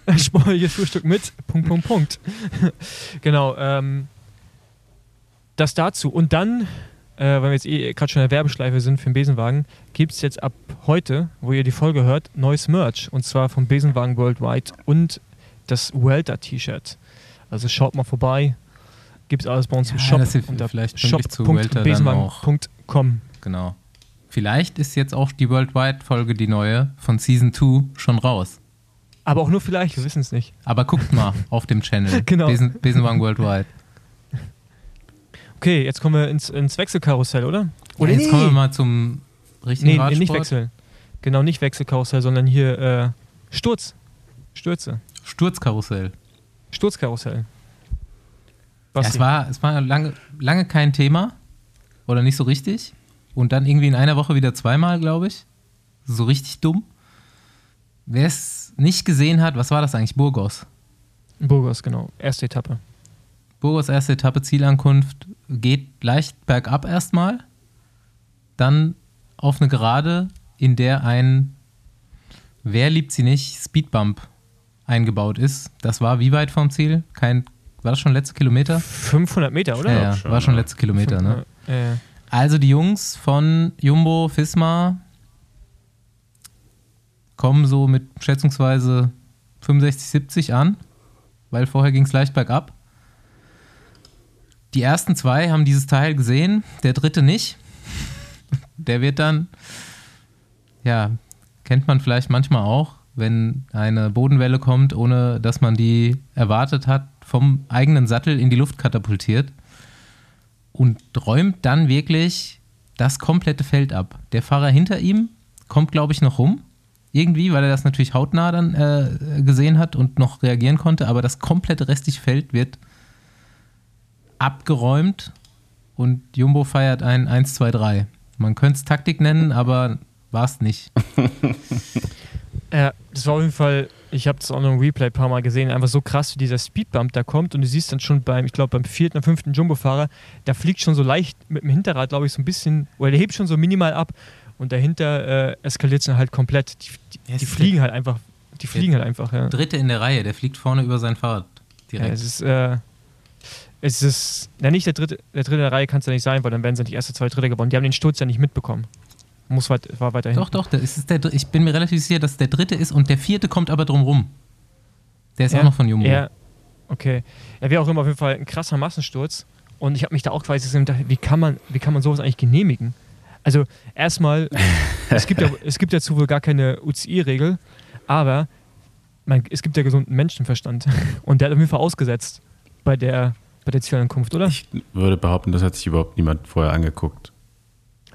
Dann, äh, sportliches Frühstück mit. Punkt, Punkt, Punkt. genau. Ähm, das dazu. Und dann, äh, weil wir jetzt eh gerade schon in der Werbeschleife sind für den Besenwagen, gibt es jetzt ab heute, wo ihr die Folge hört, neues Merch. Und zwar vom Besenwagen Worldwide und das Welter-T-Shirt. Also schaut mal vorbei. Gibt es alles bei uns im Ja, Shop. das unter vielleicht pünktlich zu Welter dann shop.besenwagen.com. Genau. Vielleicht ist jetzt auch die Worldwide-Folge, die neue, von Season 2 schon raus. Aber auch nur vielleicht, wir wissen es nicht. Aber guckt mal auf dem Channel. Genau. Besen, Besenwagen Worldwide. Okay, jetzt kommen wir ins, ins Wechselkarussell, oder? Oder Ja, jetzt kommen wir mal zum richtigen Nee, nee, Radsport. nicht wechseln. Genau, nicht Wechselkarussell, sondern hier äh, Sturz. Stürze. Sturzkarussell. Sturzkarussell. Ja, es war, es war lange, lange kein Thema. Oder nicht so richtig. Und dann irgendwie in einer Woche wieder zweimal, glaube ich. So richtig dumm. Wer es nicht gesehen hat, was war das eigentlich? Burgos. Burgos, genau. Erste Etappe. Burgos erste Etappe, Zielankunft, geht leicht bergab erstmal. Dann auf eine Gerade, in der ein, wer liebt sie nicht, Speedbump eingebaut ist. Das war wie weit vom Ziel? Kein, war das schon letzte Kilometer? 500 Meter, oder? Ja, ja, schon, war schon ja. letzte Kilometer, ne? Äh, Also die Jungs von Jumbo, Fisma kommen so mit schätzungsweise 65, 70 an, weil vorher ging es leicht bergab. Die ersten zwei haben dieses Teil gesehen, der dritte nicht. Der wird dann, ja, kennt man vielleicht manchmal auch, wenn eine Bodenwelle kommt, ohne dass man die erwartet hat, vom eigenen Sattel in die Luft katapultiert und räumt dann wirklich das komplette Feld ab. Der Fahrer hinter ihm kommt, glaube ich, noch rum. Irgendwie, weil er das natürlich hautnah dann äh, gesehen hat und noch reagieren konnte, aber das komplette restliche Feld wird abgeräumt und Jumbo feiert ein 1, 2, 3. Man könnte es Taktik nennen, aber war es nicht. äh, das war auf jeden Fall, ich habe das auch noch im Replay ein paar Mal gesehen, einfach so krass, wie dieser Speedbump da kommt und du siehst dann schon beim, ich glaube, beim vierten oder fünften Jumbo-Fahrer, da fliegt schon so leicht mit dem Hinterrad, glaube ich, so ein bisschen, oder der hebt schon so minimal ab und dahinter äh, eskaliert es dann halt komplett. Die, die, Ja, die fliegen halt einfach, die fliegen halt einfach, ja. Dritte in der Reihe, der fliegt vorne über sein Fahrrad Ja, direkt. es ist, äh, es ist, na nicht der dritte, der dritte in der Reihe kann es ja nicht sein, weil dann werden sie nicht erste, zweite, dritte gewonnen. Die haben den Sturz ja nicht mitbekommen. Muss weit, war weiterhin. doch, doch, das ist der, ich bin mir relativ sicher, dass es der dritte ist und der vierte kommt aber drum rum. Der ist ja, auch noch von Jumbo. Ja, okay. Ja, wie auch immer, auf jeden Fall ein krasser Massensturz. Und ich habe mich da auch quasi gedacht, wie kann man, wie kann man sowas eigentlich genehmigen? Also erstmal, es, gibt ja, es gibt dazu wohl gar keine UCI-Regel, aber man, es gibt ja gesunden Menschenverstand. Und der hat auf jeden Fall ausgesetzt bei der, bei der Zielankunft, oder? Ich würde behaupten, das hat sich überhaupt niemand vorher angeguckt.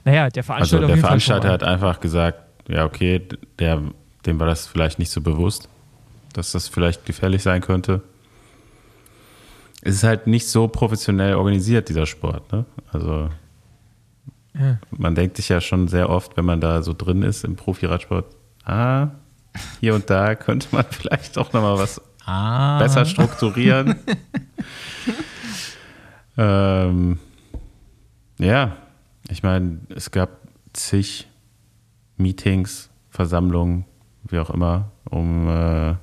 naja, der Also Veranstalter auf der Veranstalter hat einfach gesagt, ja okay, der, dem war das vielleicht nicht so bewusst, dass das vielleicht gefährlich sein könnte. Es ist halt nicht so professionell organisiert, dieser Sport. Ne? Also Ja. man denkt sich ja schon sehr oft, wenn man da so drin ist im Profi-Radsport, ah, hier und da könnte man vielleicht auch nochmal was Ah, besser strukturieren. ähm, ja, ich meine, es gab zig Meetings, Versammlungen, wie auch immer, um äh,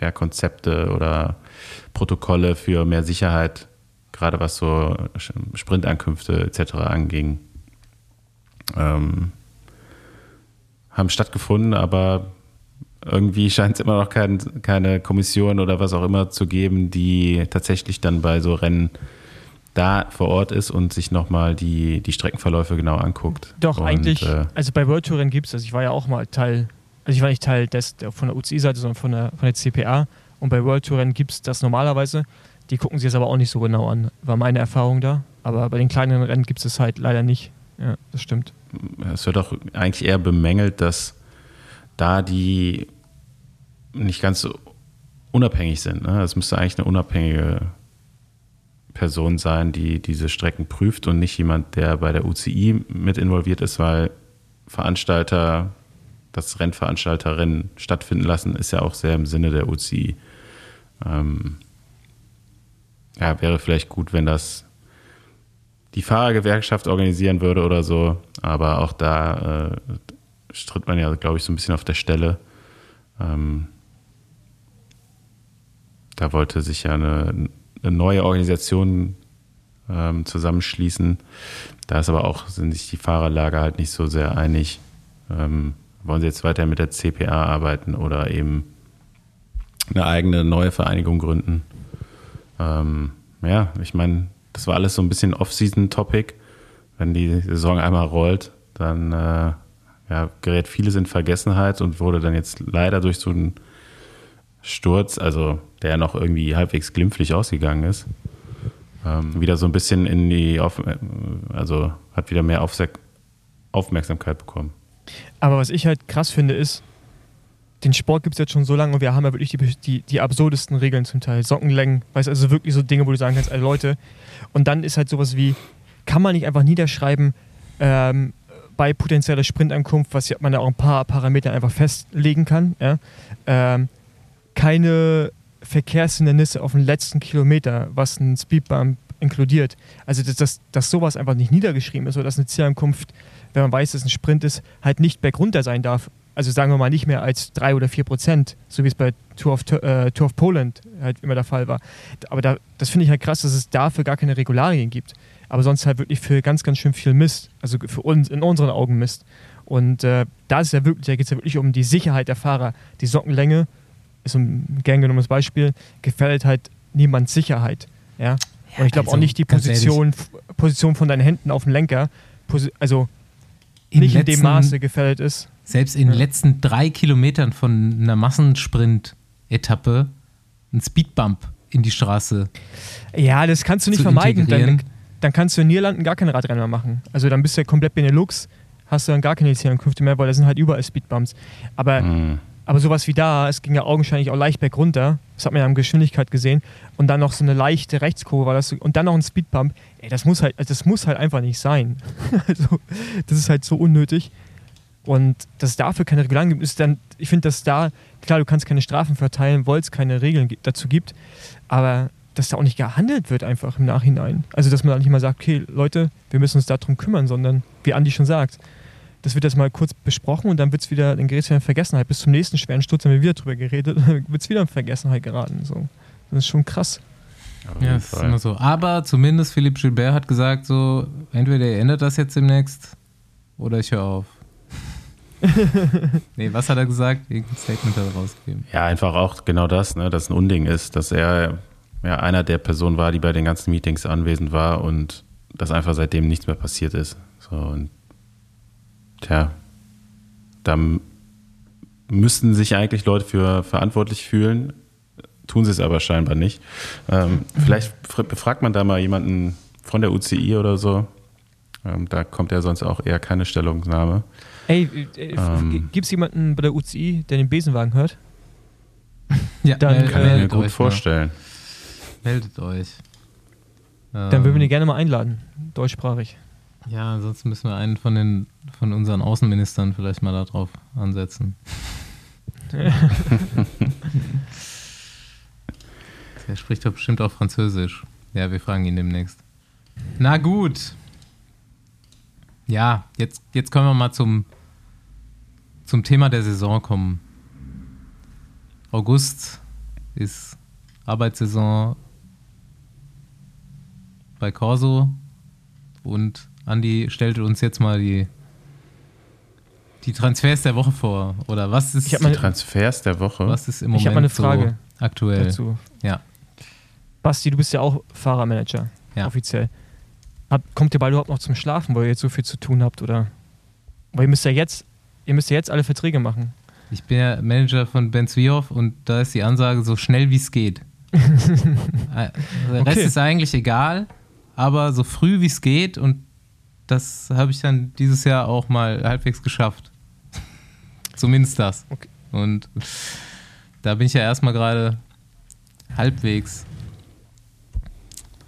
ja, Konzepte oder Protokolle für mehr Sicherheit, gerade was so Sprintankünfte etc. anging, ähm, haben stattgefunden, aber irgendwie scheint es immer noch kein, keine Kommission oder was auch immer zu geben, die tatsächlich dann bei so Rennen da vor Ort ist und sich nochmal die, die Streckenverläufe genau anguckt. Doch, und, eigentlich, Äh, also bei World Touring gibt es das. Ich war ja auch mal Teil, also ich war nicht Teil des, von der UCI-Seite, sondern von der, von der CPA. Und bei World Touring gibt es das normalerweise. Die gucken sich das aber auch nicht so genau an, war meine Erfahrung da. Aber bei den kleineren Rennen gibt es es halt leider nicht. Ja, das stimmt. Es wird auch eigentlich eher bemängelt, dass da die nicht ganz so unabhängig sind. Ne? Es müsste eigentlich eine unabhängige Person sein, die diese Strecken prüft und nicht jemand, der bei der UCI mit involviert ist, weil Veranstalter, das Rennveranstalterinnen stattfinden lassen, ist ja auch sehr im Sinne der UCI. Ähm, ja, wäre vielleicht gut, wenn das die Fahrergewerkschaft organisieren würde oder so, aber auch da äh, stritt man ja, glaube ich, so ein bisschen auf der Stelle. Ähm, da wollte sich ja eine, eine neue Organisation ähm, zusammenschließen. Da ist aber auch, sind sich die Fahrerlager halt nicht so sehr einig. Ähm, wollen sie jetzt weiter mit der CPA arbeiten oder eben eine eigene neue Vereinigung gründen? Ähm, ja, ich meine, das war alles so ein bisschen Off-Season-Topic. Wenn die Saison einmal rollt, dann äh, ja, gerät vieles in Vergessenheit und wurde dann jetzt leider durch so einen Sturz, also der noch irgendwie halbwegs glimpflich ausgegangen ist, ähm, wieder so ein bisschen in die, Auf also hat wieder mehr Aufse Aufmerksamkeit bekommen. Aber was ich halt krass finde, ist, den Sport gibt es jetzt schon so lange und wir haben ja wirklich die, die, die absurdesten Regeln zum Teil. Sockenlängen, weißt also wirklich so Dinge, wo du sagen kannst, ey Leute. Und dann ist halt sowas wie, kann man nicht einfach niederschreiben, ähm, bei potenzieller Sprintankunft, was man ja auch ein paar Parameter einfach festlegen kann, ja, ähm, keine Verkehrshindernisse auf den letzten Kilometer, was ein Speedbump inkludiert. Also, dass, dass, dass sowas einfach nicht niedergeschrieben ist oder dass eine Zielankunft, wenn man weiß, dass es ein Sprint ist, halt nicht bergunter sein darf. Also sagen wir mal nicht mehr als drei oder vier Prozent, so wie es bei Tour of, äh, Tour of Poland halt immer der Fall war. Aber da, das finde ich halt krass, dass es dafür gar keine Regularien gibt. Aber sonst halt wirklich für ganz, ganz schön viel Mist. Also für uns, in unseren Augen Mist. Und äh, da ist ja wirklich, da geht es ja wirklich um die Sicherheit der Fahrer. Die Sockenlänge ist ein gern genommenes Beispiel, gefällt halt niemands Sicherheit. Ja? Und ich glaube also, auch nicht die Position, Position von deinen Händen auf dem Lenker, also in nicht letzten, in dem Maße gefällt ist. Selbst in den letzten drei Kilometern von einer Massensprint-Etappe ein Speedbump in die Straße. Ja, das kannst du nicht vermeiden. Dann, dann, kannst du in Niederlanden gar keine Radrennen mehr machen. Also dann bist du ja komplett Benelux, hast du dann gar keine Zielankünfte mehr, weil da sind halt überall Speedbumps. Aber mhm. Aber sowas wie da, es ging ja augenscheinlich auch leicht bergunter. Das hat man ja an Geschwindigkeit gesehen. Und dann noch so eine leichte Rechtskurve war das. Und dann noch ein Speedbump. Ey, das muss halt, das muss halt einfach nicht sein. also, das ist halt so unnötig. Und dass es dafür keine Regeln gibt, ist dann, ich finde, dass da, klar, du kannst keine Strafen verteilen, weil es keine Regeln dazu gibt. Aber dass da auch nicht gehandelt wird einfach im Nachhinein. Also, dass man nicht mal sagt, okay, Leute, wir müssen uns darum kümmern, sondern, wie Andi schon sagt, das wird jetzt mal kurz besprochen und dann wird es wieder, dann gerät es wieder in Vergessenheit. Bis zum nächsten schweren Sturz haben wir wieder drüber geredet, dann wird es wieder in Vergessenheit geraten. So. Das ist schon krass. Ja, das ist immer so. Aber zumindest Philipp Gilbert hat gesagt, so, entweder ihr ändert das jetzt demnächst oder ich höre auf. nee, was hat er gesagt? Irgendein Statement hat er rausgegeben. Ja, einfach auch genau das, ne, dass ein Unding ist, dass er ja einer der Personen war, die bei den ganzen Meetings anwesend war und dass einfach seitdem nichts mehr passiert ist. So, und Tja, da müssten sich eigentlich Leute für verantwortlich fühlen, tun sie es aber scheinbar nicht. Ähm, vielleicht befragt man da mal jemanden von der UCI oder so. Ähm, da kommt ja sonst auch eher keine Stellungnahme. Ey, äh, ähm, gibt es jemanden bei der UCI, der den Besenwagen hört? ja, dann kann ich mir gut vorstellen. Mal. Meldet euch. Dann würden wir den gerne mal einladen, deutschsprachig. Ja, ansonsten müssen wir einen von den von unseren Außenministern vielleicht mal darauf ansetzen. Der spricht doch bestimmt auch Französisch. Ja, wir fragen ihn demnächst. Na gut. Ja, jetzt, jetzt können wir mal zum, zum Thema der Saison kommen. August ist Arbeitssaison bei Corso und Andi stellte uns jetzt mal die, die Transfers der Woche vor. Oder was ist ich die Transfers der Woche? Was ist im Moment ich eine Frage so aktuell? Dazu. Ja. Basti, du bist ja auch Fahrermanager, ja. offiziell. Hab, kommt ihr bald überhaupt noch zum Schlafen, weil ihr jetzt so viel zu tun habt? Oder? Weil ihr müsst ja jetzt, ihr müsst ja jetzt alle Verträge machen. Ich bin ja Manager von Ben Zwiehoff und da ist die Ansage so schnell wie es geht. Äh, der Rest okay. ist eigentlich egal aber so früh wie es geht und das habe ich dann dieses Jahr auch mal halbwegs geschafft. Zumindest das. Okay. Und da bin ich ja erstmal gerade halbwegs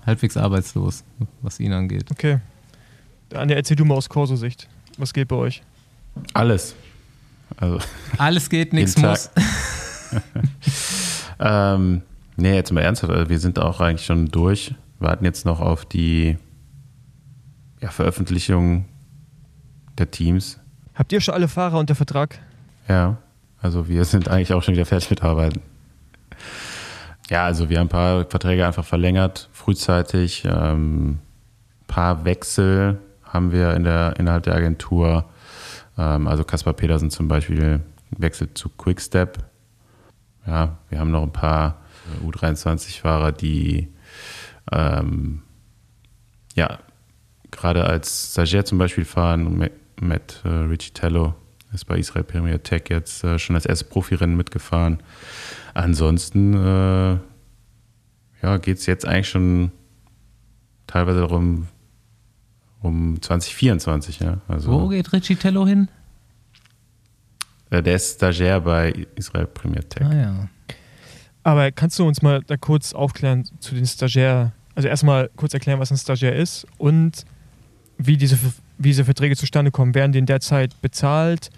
halbwegs arbeitslos, was ihn angeht. Okay. Anja, erzähl du mal aus Corso-Sicht. Was geht bei euch? Alles. Also, Alles geht, nichts muss. ähm, nee, jetzt mal ernsthaft. Also wir sind auch eigentlich schon durch. Warten jetzt noch auf die ja, Veröffentlichung der Teams. Habt ihr schon alle Fahrer unter Vertrag? Ja, also wir sind eigentlich auch schon wieder fertig mit Arbeiten. Ja, also wir haben ein paar Verträge einfach verlängert, frühzeitig. Ähm, ein paar Wechsel haben wir in der, innerhalb der Agentur. Ähm, also Kaspar Petersen zum Beispiel wechselt zu Quickstep. Ja, wir haben noch ein paar U23-Fahrer, die ähm, ja gerade als Stagiaire zum Beispiel fahren. Matt, äh, Riccitello ist bei Israel Premier Tech jetzt äh, schon als erstes Profirennen mitgefahren. Ansonsten äh, ja, geht es jetzt eigentlich schon teilweise darum, um 2024. Ja? Also, Wo geht Richie Tello hin? äh, der ist Stagiaire bei Israel Premier Tech. Ah ja. Aber kannst du uns mal da kurz aufklären zu den Stagiaire? Also erstmal kurz erklären, was ein Stagiaire ist und wie diese, wie diese Verträge zustande kommen. Werden die in der Zeit bezahlt?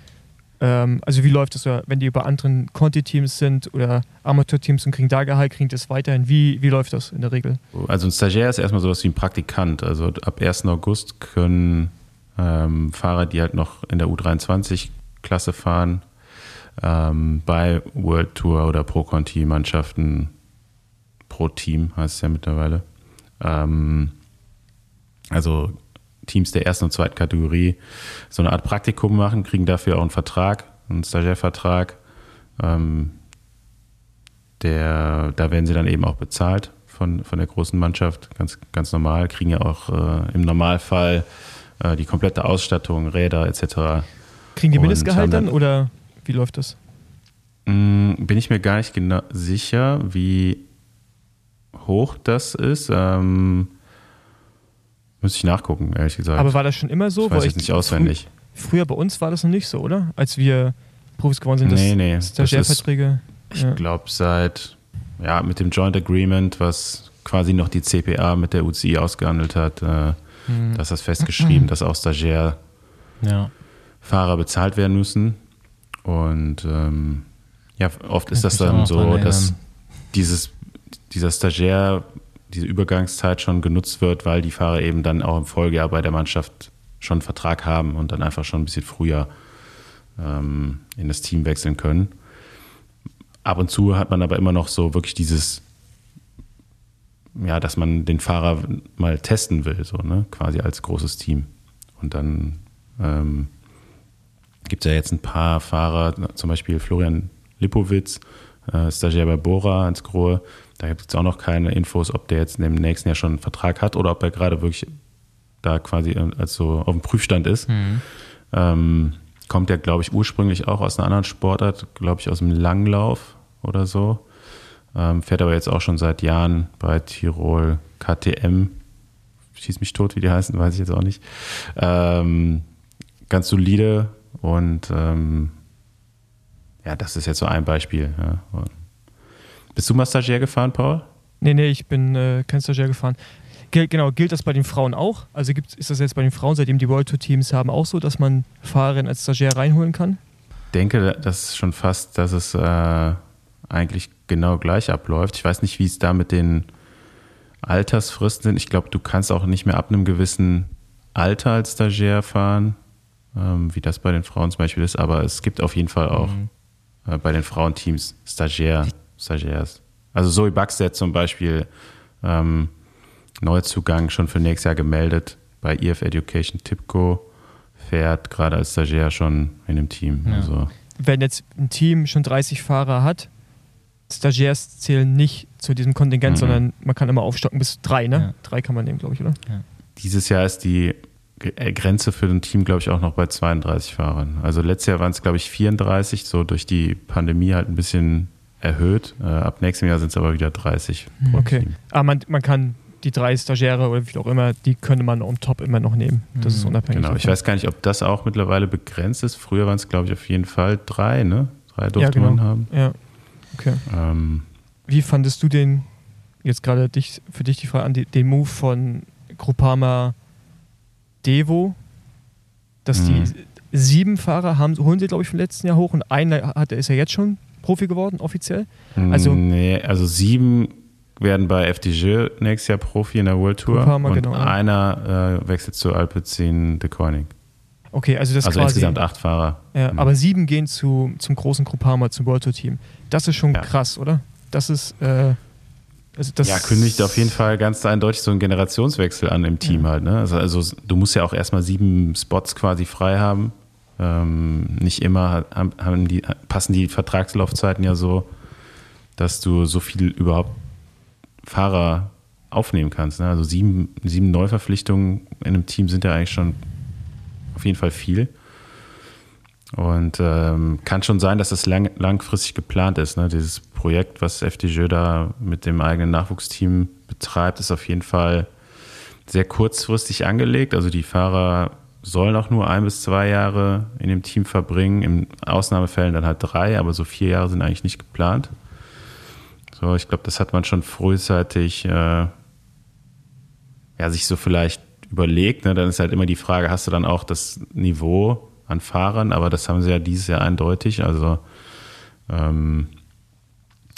Ähm, also wie läuft das, wenn die über anderen Conti-Teams sind oder Amateurteams und kriegen da Gehalt, kriegen das weiterhin? Wie, wie läuft das in der Regel? Also ein Stagiaire ist erstmal sowas wie ein Praktikant. Also ab 1. August können ähm, Fahrer, die halt noch in der U23-Klasse fahren, ähm, bei World Tour oder Pro Conti-Mannschaften, pro Team heißt es ja mittlerweile, ähm, also Teams der ersten und zweiten Kategorie, so eine Art Praktikum machen, kriegen dafür auch einen Vertrag, einen Stagiairvertrag. Ähm, der, da werden sie dann eben auch bezahlt von, von der großen Mannschaft, ganz, ganz normal, kriegen ja auch äh, im Normalfall äh, die komplette Ausstattung, Räder etc. Kriegen die Mindestgehalt dann- dann oder wie läuft das? Mm, Bin ich mir gar nicht genau sicher, wie hoch das ist. Ähm, müsste ich nachgucken, ehrlich gesagt. Aber war das schon immer so? ich weiß jetzt nicht auswendig. Frü früher bei uns war das noch nicht so, oder? Als wir Profis geworden sind, dass Nee, nee, Stagiairverträge. Ich Ja. glaube, seit, ja, mit dem Joint Agreement, was quasi noch die CPA mit der UCI ausgehandelt hat, äh, Hm. da ist das festgeschrieben, dass auch Stagiairfahrer Ja. bezahlt werden müssen. Und ähm, ja, oft ist das dann so, dass dieses, dieser Stagiaire, diese Übergangszeit schon genutzt wird, weil die Fahrer eben dann auch im Folgejahr bei der Mannschaft schon einen Vertrag haben und dann einfach schon ein bisschen früher ähm, in das Team wechseln können. Ab und zu hat man aber immer noch so wirklich dieses, ja, dass man den Fahrer mal testen will, so, ne, quasi als großes Team. Und dann ähm, gibt es ja jetzt ein paar Fahrer, zum Beispiel Florian Lipowitz, äh, Stagiaire bei Bora ans Grohe. Da gibt es auch noch keine Infos, ob der jetzt im nächsten Jahr schon einen Vertrag hat oder ob er gerade wirklich da quasi als so auf dem Prüfstand ist. Mhm. Ähm, kommt der, glaube ich, ursprünglich auch aus einer anderen Sportart, glaube ich, aus dem Langlauf oder so. Ähm, fährt aber jetzt auch schon seit Jahren bei Tirol KTM. Schieß mich tot, wie die heißen, weiß ich jetzt auch nicht. Ähm, ganz solide und ähm, ja, das ist jetzt so ein Beispiel. Ja. Bist du mal Stagiaire gefahren, Paul? Nee, nee, ich bin äh, kein Stagiaire gefahren. Gel genau, gilt das bei den Frauen auch? Also gibt, ist das jetzt bei den Frauen, seitdem die World Tour Teams haben, auch so, dass man Fahrerinnen als Stagiaire reinholen kann? denke, das ist schon fast, dass es äh, eigentlich genau gleich abläuft. Ich weiß nicht, wie es da mit den Altersfristen sind. Ich glaube, du kannst auch nicht mehr ab einem gewissen Alter als Stagiaire fahren, ähm, wie das bei den Frauen zum Beispiel ist. Aber es gibt auf jeden Fall auch äh, bei den Frauenteams Stagiaire, Stagiaires. Also Zoe Buxted zum Beispiel, ähm, Neuzugang schon für nächstes Jahr gemeldet bei EF Education Tipco, fährt gerade als Stagiaire schon in dem Team. Ja. Also Wenn jetzt ein Team schon 30 Fahrer hat, Stagiaires zählen nicht zu diesem Kontingent, Mhm. sondern man kann immer aufstocken bis drei, ne? Ja. Drei kann man nehmen, glaube ich, oder? Dieses Jahr ist die äh, Grenze für ein Team, glaube ich, auch noch bei 32 Fahrern. Also letztes Jahr waren es, glaube ich, 34, so durch die Pandemie halt ein bisschen erhöht. Äh, ab nächstem Jahr sind es aber wieder 30 pro Okay. Team. Aber man, man kann die drei Stagiäre oder wie auch immer, die könnte man on top immer noch nehmen. Das ist Mhm. unabhängig. Genau, ich davon. weiß gar nicht, ob das auch mittlerweile begrenzt ist. Früher waren es, glaube ich, auf jeden Fall drei, ne? Drei durfte genau. man haben. Ja, okay. Ähm, Wie fandest du den, jetzt gerade dich, für dich die Frage an, den Move von Groupama Devo, dass Mhm. die sieben Fahrer haben, holen sie, glaube ich, vom letzten Jahr hoch und einer hat, ist ja jetzt schon Profi geworden, offiziell. Also- nee, also sieben werden bei FDJ nächstes Jahr Profi in der World Tour Groupama, und genau, ja. einer äh, wechselt zu Alpecin de Koenig. Okay, also das Also quasi. insgesamt acht Fahrer. Ja, Mhm. aber sieben gehen zu, zum großen Groupama, zum World Tour Team. Das ist schon Ja. krass, oder? Das ist, äh, also das ja, kündigt auf jeden Fall ganz eindeutig so einen Generationswechsel an im Team halt. Ne? Also, also du musst ja auch erstmal sieben Spots quasi frei haben. Ähm, nicht immer haben, die, passen die Vertragslaufzeiten ja so, dass du so viel überhaupt Fahrer aufnehmen kannst. Ne? Also sieben, sieben Neuverpflichtungen in einem Team sind ja eigentlich schon auf jeden Fall viel. Und ähm, kann schon sein, dass das lang, langfristig geplant ist. Ne? Dieses Projekt, was FDJ da mit dem eigenen Nachwuchsteam betreibt, ist auf jeden Fall sehr kurzfristig angelegt. Also die Fahrer sollen auch nur ein bis zwei Jahre in dem Team verbringen. In Ausnahmefällen dann halt drei, aber so vier Jahre sind eigentlich nicht geplant. So, ich glaube, das hat man schon frühzeitig äh, ja, sich so vielleicht überlegt. Ne? Dann ist halt immer die Frage, hast du dann auch das Niveau an Fahrern? Aber das haben sie ja dieses Jahr eindeutig. Also ähm,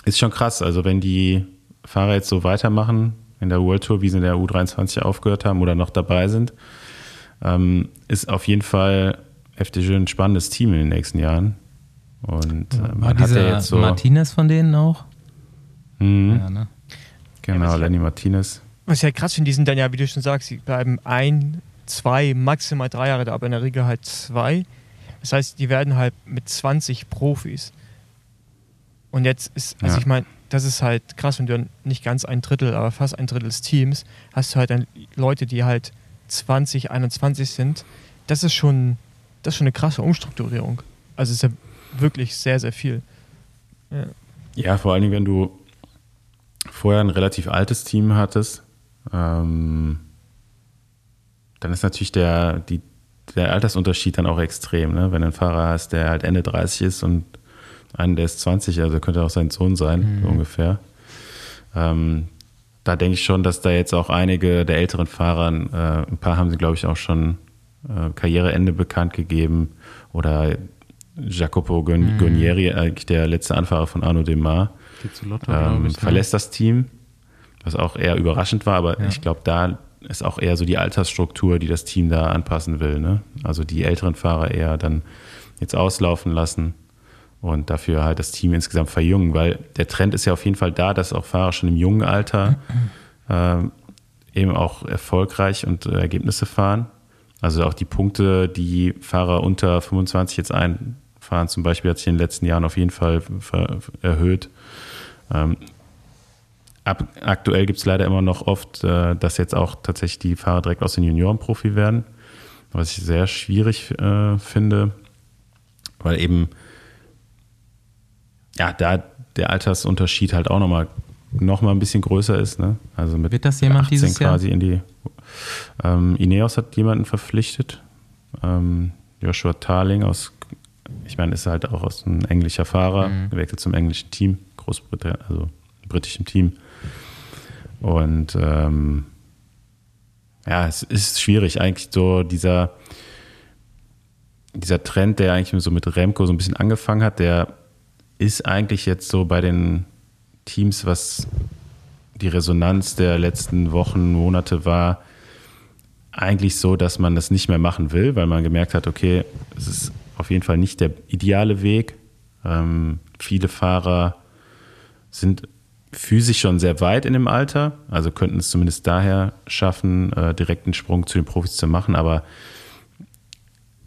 ist schon krass. Also wenn die Fahrer jetzt so weitermachen in der World Tour, wie sie in der U23 aufgehört haben oder noch dabei sind, ähm, ist auf jeden Fall FDJ ein spannendes Team in den nächsten Jahren. Und äh, War man hat dieser ja jetzt so. Martinez von denen auch? Mhm, Ja, ne? genau, Ja, Lenny Martinez. Was ich halt krass finde, die sind dann ja, wie du schon sagst, sie bleiben ein, zwei, maximal drei Jahre da, aber in der Regel halt zwei. Das heißt, die werden halt mit 20 Profis. Und jetzt ist, also Ja. ich meine, das ist halt krass, wenn du dann nicht ganz ein Drittel, aber fast ein Drittel des Teams hast du halt dann Leute, die halt 20, 21 sind. Das ist schon, das ist schon eine krasse Umstrukturierung. Also es ist ja wirklich sehr, sehr viel. Ja. Ja, vor allen Dingen, wenn du vorher ein relativ altes Team hattest, ähm, dann ist natürlich der, die, der Altersunterschied dann auch extrem. Ne? Wenn du einen Fahrer hast, der halt Ende 30 ist und einen, der ist 20, also könnte auch sein Sohn sein, so ungefähr. Ähm, da denke ich schon, dass da jetzt auch einige der älteren Fahrer, äh, ein paar haben sie, glaube ich, auch schon äh, Karriereende bekannt gegeben. Oder Jacopo Gon Gonieri, eigentlich der letzte Anfahrer von Arno Demar, Lotto, ähm, ich, ne? verlässt das Team, was auch eher überraschend war, aber Ja. ich glaube, da ist auch eher so die Altersstruktur, die das Team da anpassen will. Ne? Also die älteren Fahrer eher dann jetzt auslaufen lassen und dafür halt das Team insgesamt verjüngen, weil der Trend ist ja auf jeden Fall da, dass auch Fahrer schon im jungen Alter ähm, eben auch erfolgreich und äh, Ergebnisse fahren. Also auch die Punkte, die Fahrer unter 25 jetzt einfahren, zum Beispiel hat sich in den letzten Jahren auf jeden Fall erhöht. Ähm, ab, aktuell gibt es leider immer noch oft, äh, dass jetzt auch tatsächlich die Fahrer direkt aus den Junioren Profi werden, was ich sehr schwierig äh, finde, weil eben ja da der Altersunterschied halt auch nochmal noch mal ein bisschen größer ist. Ne? Also mit Wird das jemand 18 dieses Jahr? quasi in die ähm, Ineos hat jemanden verpflichtet. Ähm, Joshua Tarling aus, ich meine, ist halt auch aus ein englischer Fahrer, Mhm. gewechselt zum englischen Team, Großbritannien, also britischem Team. Und ähm, ja, es ist schwierig, eigentlich so dieser, dieser Trend, der eigentlich so mit Remco so ein bisschen angefangen hat, der ist eigentlich jetzt so bei den Teams, was die Resonanz der letzten Wochen, Monate war, eigentlich so, dass man das nicht mehr machen will, weil man gemerkt hat, okay, es ist auf jeden Fall nicht der ideale Weg. Ähm, viele Fahrer sind physisch schon sehr weit in dem Alter, also könnten es zumindest daher schaffen, äh, direkt einen Sprung zu den Profis zu machen, aber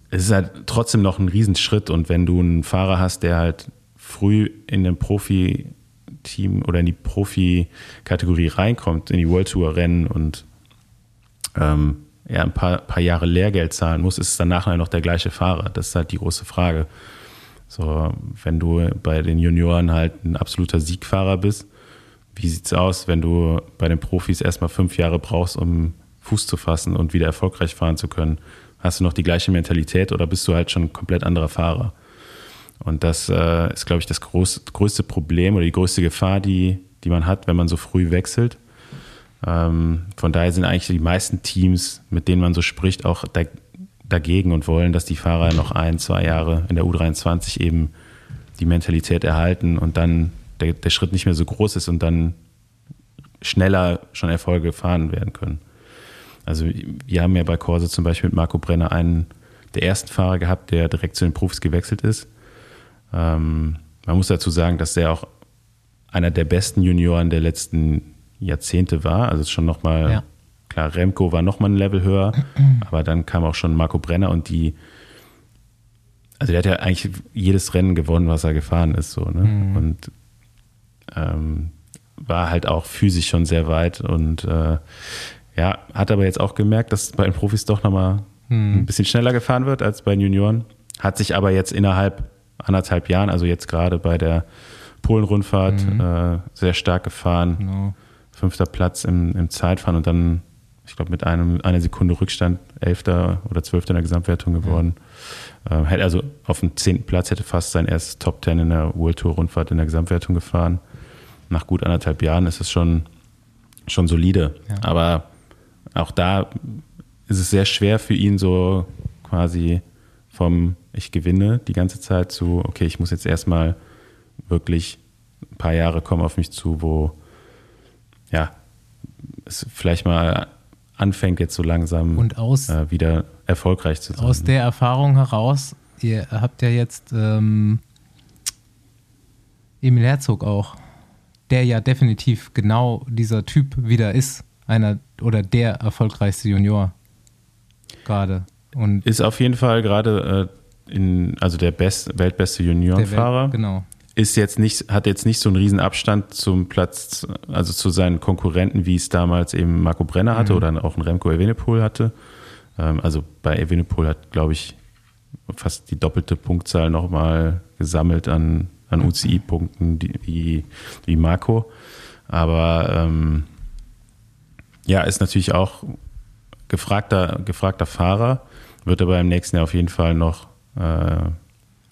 es ist halt trotzdem noch ein Riesenschritt und wenn du einen Fahrer hast, der halt früh in den Profi-Team oder in die Profi-Kategorie reinkommt, in die World Tour Rennen und ähm, ja, ein paar, paar Jahre Lehrgeld zahlen muss, ist es dann nachher noch der gleiche Fahrer. Das ist halt die große Frage. So, wenn du bei den Junioren halt ein absoluter Siegfahrer bist, wie sieht es aus, wenn du bei den Profis erstmal fünf Jahre brauchst, um Fuß zu fassen und wieder erfolgreich fahren zu können? Hast du noch die gleiche Mentalität oder bist du halt schon ein komplett anderer Fahrer? Und das äh, ist, glaube ich, das groß, größte Problem oder die größte Gefahr, die, die man hat, wenn man so früh wechselt. Ähm, von daher sind eigentlich die meisten Teams, mit denen man so spricht, auch da, dagegen und wollen, dass die Fahrer noch ein, zwei Jahre in der U23 eben die Mentalität erhalten und dann der, der Schritt nicht mehr so groß ist und dann schneller schon Erfolge gefahren werden können. Also wir haben ja bei Corse zum Beispiel mit Marco Brenner einen der ersten Fahrer gehabt, der direkt zu den Profis gewechselt ist. Ähm, man muss dazu sagen, dass der auch einer der besten Junioren der letzten Jahrzehnte war. Also schon nochmal, ja. klar, Remco war nochmal ein Level höher, aber dann kam auch schon Marco Brenner und die, also der hat ja eigentlich jedes Rennen gewonnen, was er gefahren ist, so, ne? Mhm. Und ähm, war halt auch physisch schon sehr weit und äh, ja, hat aber jetzt auch gemerkt, dass bei den Profis doch nochmal mhm. ein bisschen schneller gefahren wird als bei den Junioren. Hat sich aber jetzt innerhalb anderthalb Jahren, also jetzt gerade bei der Polen-Rundfahrt, mhm. äh, sehr stark gefahren. Genau. Fünfter Platz im, im Zeitfahren und dann, ich glaube, mit einem, einer Sekunde Rückstand Elfter oder Zwölfter in der Gesamtwertung geworden. Ja. Äh, also auf dem zehnten Platz hätte fast sein erstes Top Ten in der World Tour Rundfahrt in der Gesamtwertung gefahren. Nach gut anderthalb Jahren ist es schon, schon solide. Ja. Aber auch da ist es sehr schwer für ihn so quasi vom ich gewinne die ganze Zeit zu, okay, ich muss jetzt erstmal wirklich ein paar Jahre kommen auf mich zu, wo ja, es vielleicht mal anfängt jetzt so langsam und aus, äh, wieder erfolgreich zu sein. Aus der Erfahrung heraus, ihr habt ja jetzt ähm, Emil Herzog auch, der ja definitiv genau dieser Typ wieder ist, einer oder der erfolgreichste Junior gerade. Und ist auf jeden Fall gerade äh, in, also der best, weltbeste Juniorenfahrer. Welt, genau. Ist jetzt nicht, hat jetzt nicht so einen riesen Abstand zum Platz, also zu seinen Konkurrenten, wie es damals eben Marco Brenner hatte mhm. oder auch ein Remco Evenepoel hatte. Ähm, also bei Evenepoel hat, glaube ich, fast die doppelte Punktzahl nochmal gesammelt an, an UCI-Punkten wie, wie Marco. Aber ähm, ja, ist natürlich auch gefragter, gefragter Fahrer, wird aber im nächsten Jahr auf jeden Fall noch äh,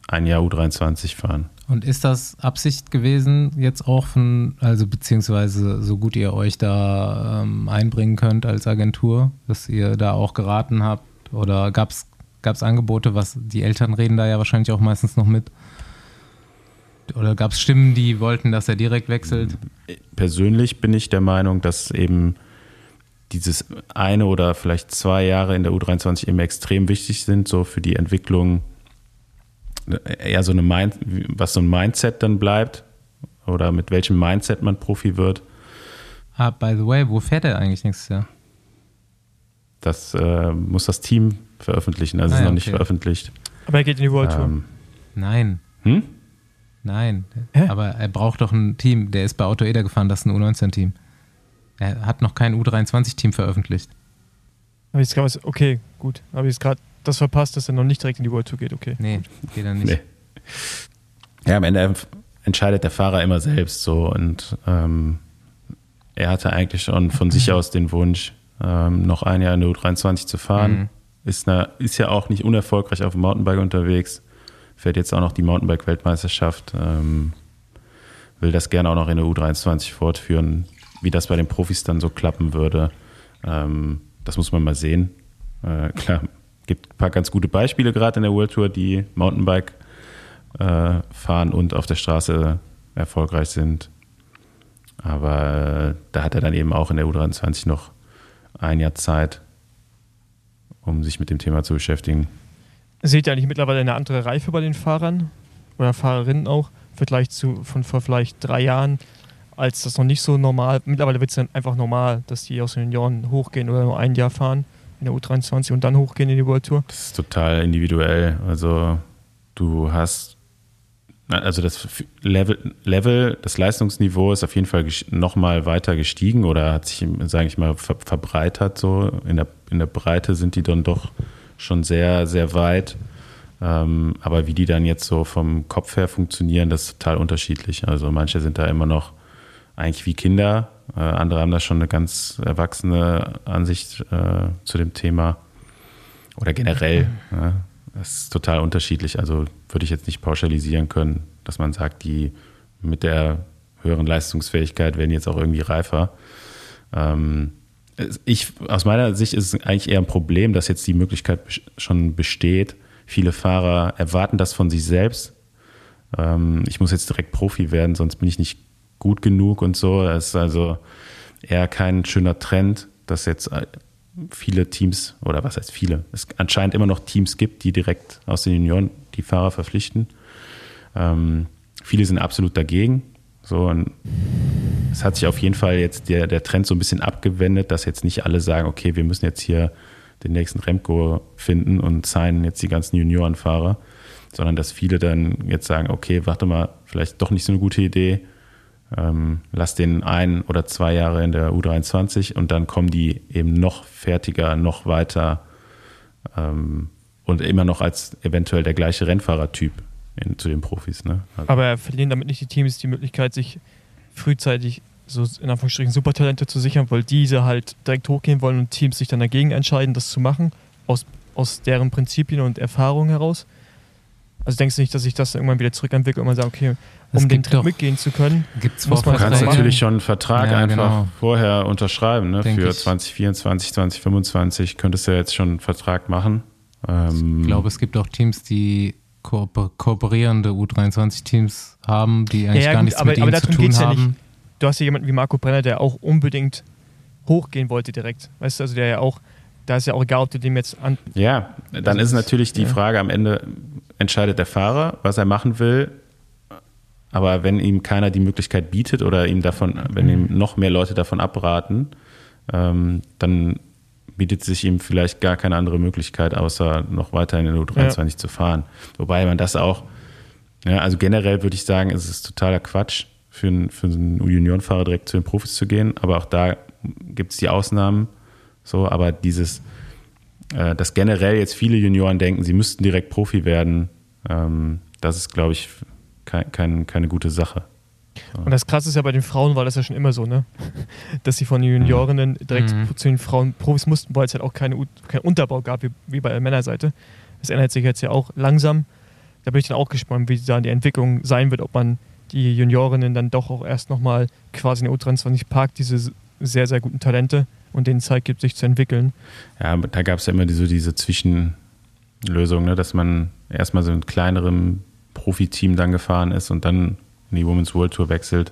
ein Jahr U23 fahren. Und ist das Absicht gewesen, jetzt auch von, also beziehungsweise so gut ihr euch da ähm, einbringen könnt als Agentur, dass ihr da auch geraten habt? Oder gab es Angebote, was die Eltern reden da ja wahrscheinlich auch meistens noch mit? Oder gab es Stimmen, die wollten, dass er direkt wechselt? Persönlich bin ich der Meinung, dass eben dieses eine oder vielleicht zwei Jahre in der U23 eben extrem wichtig sind, so für die Entwicklung eher so eine Mind, was so ein Mindset dann bleibt oder mit welchem Mindset man Profi wird. Ah, by the way, wo fährt er eigentlich nächstes Jahr? Das äh, muss das Team veröffentlichen, also ah, ist noch okay. nicht veröffentlicht. Aber er geht in die World Tour. Ähm, Nein. Hm? Nein. Hä? Aber er braucht doch ein Team. Der ist bei Auto Eder gefahren, das ist ein U19-Team. Er hat noch kein U23-Team veröffentlicht. Okay, gut. Habe ich jetzt gerade das verpasst, dass er noch nicht direkt in die World Tour geht, okay. Nee, gut. geht er nicht. Nee. Ja, am Ende entscheidet der Fahrer immer selbst so und ähm, er hatte eigentlich schon von sich aus den Wunsch, ähm, noch ein Jahr in der U23 zu fahren. Mhm. Ist, eine, ist ja auch nicht unerfolgreich auf dem Mountainbike unterwegs, fährt jetzt auch noch die Mountainbike-Weltmeisterschaft, ähm, will das gerne auch noch in der U23 fortführen. Wie das bei den Profis dann so klappen würde, ähm, das muss man mal sehen. Äh, klar, gibt ein paar ganz gute Beispiele gerade in der World Tour, die Mountainbike äh, fahren und auf der Straße erfolgreich sind. Aber äh, da hat er dann eben auch in der U23 noch ein Jahr Zeit, um sich mit dem Thema zu beschäftigen. Seht ihr eigentlich mittlerweile eine andere Reife bei den Fahrern oder Fahrerinnen auch, im Vergleich zu von vor vielleicht drei Jahren, als das noch nicht so normal. Mittlerweile wird es dann einfach normal, dass die aus den Junioren hochgehen oder nur ein Jahr fahren in der U23 und dann hochgehen in die World Tour? Das ist total individuell. Also du hast, also das Level, Level das Leistungsniveau ist auf jeden Fall nochmal weiter gestiegen oder hat sich, sage ich mal, ver verbreitert so. In der, in der Breite sind die dann doch schon sehr, sehr weit. Ähm, aber wie die dann jetzt so vom Kopf her funktionieren, das ist total unterschiedlich. Also manche sind da immer noch eigentlich wie Kinder. Äh, andere haben da schon eine ganz erwachsene Ansicht äh, zu dem Thema. Oder generell. Ja, das ist total unterschiedlich. Also würde ich jetzt nicht pauschalisieren können, dass man sagt, die mit der höheren Leistungsfähigkeit werden jetzt auch irgendwie reifer. Ähm, ich, aus meiner Sicht ist es eigentlich eher ein Problem, dass jetzt die Möglichkeit schon besteht. Viele Fahrer erwarten das von sich selbst. Ähm, ich muss jetzt direkt Profi werden, sonst bin ich nicht gut genug und so. Das ist also eher kein schöner Trend, dass jetzt äh, viele Teams, oder was heißt viele, es anscheinend immer noch Teams gibt, die direkt aus den Junioren die Fahrer verpflichten. Ähm, viele sind absolut dagegen. So, und es hat sich auf jeden Fall jetzt der, der Trend so ein bisschen abgewendet, dass jetzt nicht alle sagen, okay, wir müssen jetzt hier den nächsten Remco finden und signen jetzt die ganzen Juniorenfahrer, sondern dass viele dann jetzt sagen, okay, warte mal, vielleicht doch nicht so eine gute Idee, ähm, lass den ein oder zwei Jahre in der U23 und dann kommen die eben noch fertiger, noch weiter ähm, und immer noch als eventuell der gleiche Rennfahrertyp in, zu den Profis. Ne? Also Aber verlieren damit nicht die Teams die Möglichkeit, sich frühzeitig so in Anführungsstrichen Supertalente zu sichern, weil diese halt direkt hochgehen wollen und Teams sich dann dagegen entscheiden, das zu machen, aus, aus deren Prinzipien und Erfahrungen heraus. Also denkst du nicht, dass sich das irgendwann wieder zurückentwickelt und man sagt, okay, um den Trend mitgehen zu können, gibt's muss man Du kannst natürlich schon einen Vertrag ja, einfach genau. vorher unterschreiben, ne? Für ich. 2024, 2025 könntest du ja jetzt schon einen Vertrag machen. Ähm, ich glaube, es gibt auch Teams, die kooper kooperierende U23-Teams haben, die eigentlich ja, ja, gar nichts aber, mit aber zu tun haben. Ja nicht. Du hast ja jemanden wie Marco Brenner, der auch unbedingt hochgehen wollte direkt. Weißt du, also der ja auch, da ist ja auch egal, ob du dem jetzt an. Ja, dann also ist natürlich die Frage am Ende, entscheidet der Fahrer, was er machen will. Aber wenn ihm keiner die Möglichkeit bietet oder ihm davon, wenn ihm noch mehr Leute davon abraten, ähm, dann bietet sich ihm vielleicht gar keine andere Möglichkeit, außer noch weiter in den U23 ja. zu fahren. Wobei man das auch, ja, also generell würde ich sagen, es ist totaler Quatsch, für einen, für einen Juniorenfahrer direkt zu den Profis zu gehen. Aber auch da gibt es die Ausnahmen. So, aber dieses, äh, dass generell jetzt viele Junioren denken, sie müssten direkt Profi werden, ähm, das ist, glaube ich, kein, kein, keine gute Sache. Und das Krasse ist ja bei den Frauen war das ja schon immer so, ne? Dass sie von den Juniorinnen direkt mhm. zu den Frauen Profis mussten, weil es halt auch keine, keinen Unterbau gab, wie, wie bei der Männerseite. Das ändert sich jetzt ja auch langsam. Da bin ich dann auch gespannt, wie da die Entwicklung sein wird, ob man die Juniorinnen dann doch auch erst nochmal quasi in der U23 parkt, diese sehr, sehr guten Talente und denen Zeit gibt, sich zu entwickeln. Ja, da gab es ja immer so diese Zwischenlösung, ne? dass man erstmal so ein kleinerem Profiteam dann gefahren ist und dann in die Women's World Tour wechselt.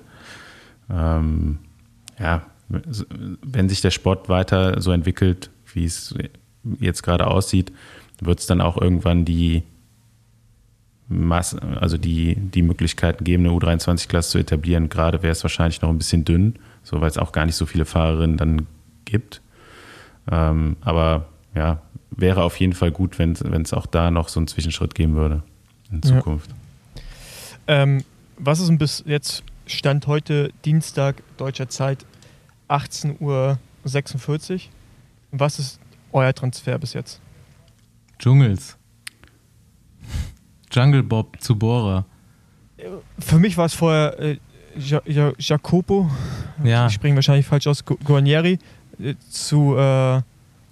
Ähm, ja, wenn sich der Sport weiter so entwickelt, wie es jetzt gerade aussieht, wird es dann auch irgendwann die Masse, also die, die Möglichkeiten geben, eine U23-Klasse zu etablieren. Gerade wäre es wahrscheinlich noch ein bisschen dünn, so weil es auch gar nicht so viele Fahrerinnen dann gibt. Ähm, aber ja, wäre auf jeden Fall gut, wenn es auch da noch so einen Zwischenschritt geben würde in Zukunft. Ja. Ähm, was ist bis jetzt Stand heute, Dienstag, deutscher Zeit, 18.46 Uhr? Was ist euer Transfer bis jetzt? Dschungels. Jungle Bob zu Bora. Für mich war es vorher äh, ja, ja, Jacopo, ja. ich springe wahrscheinlich falsch aus, Guarnieri äh, zu, äh,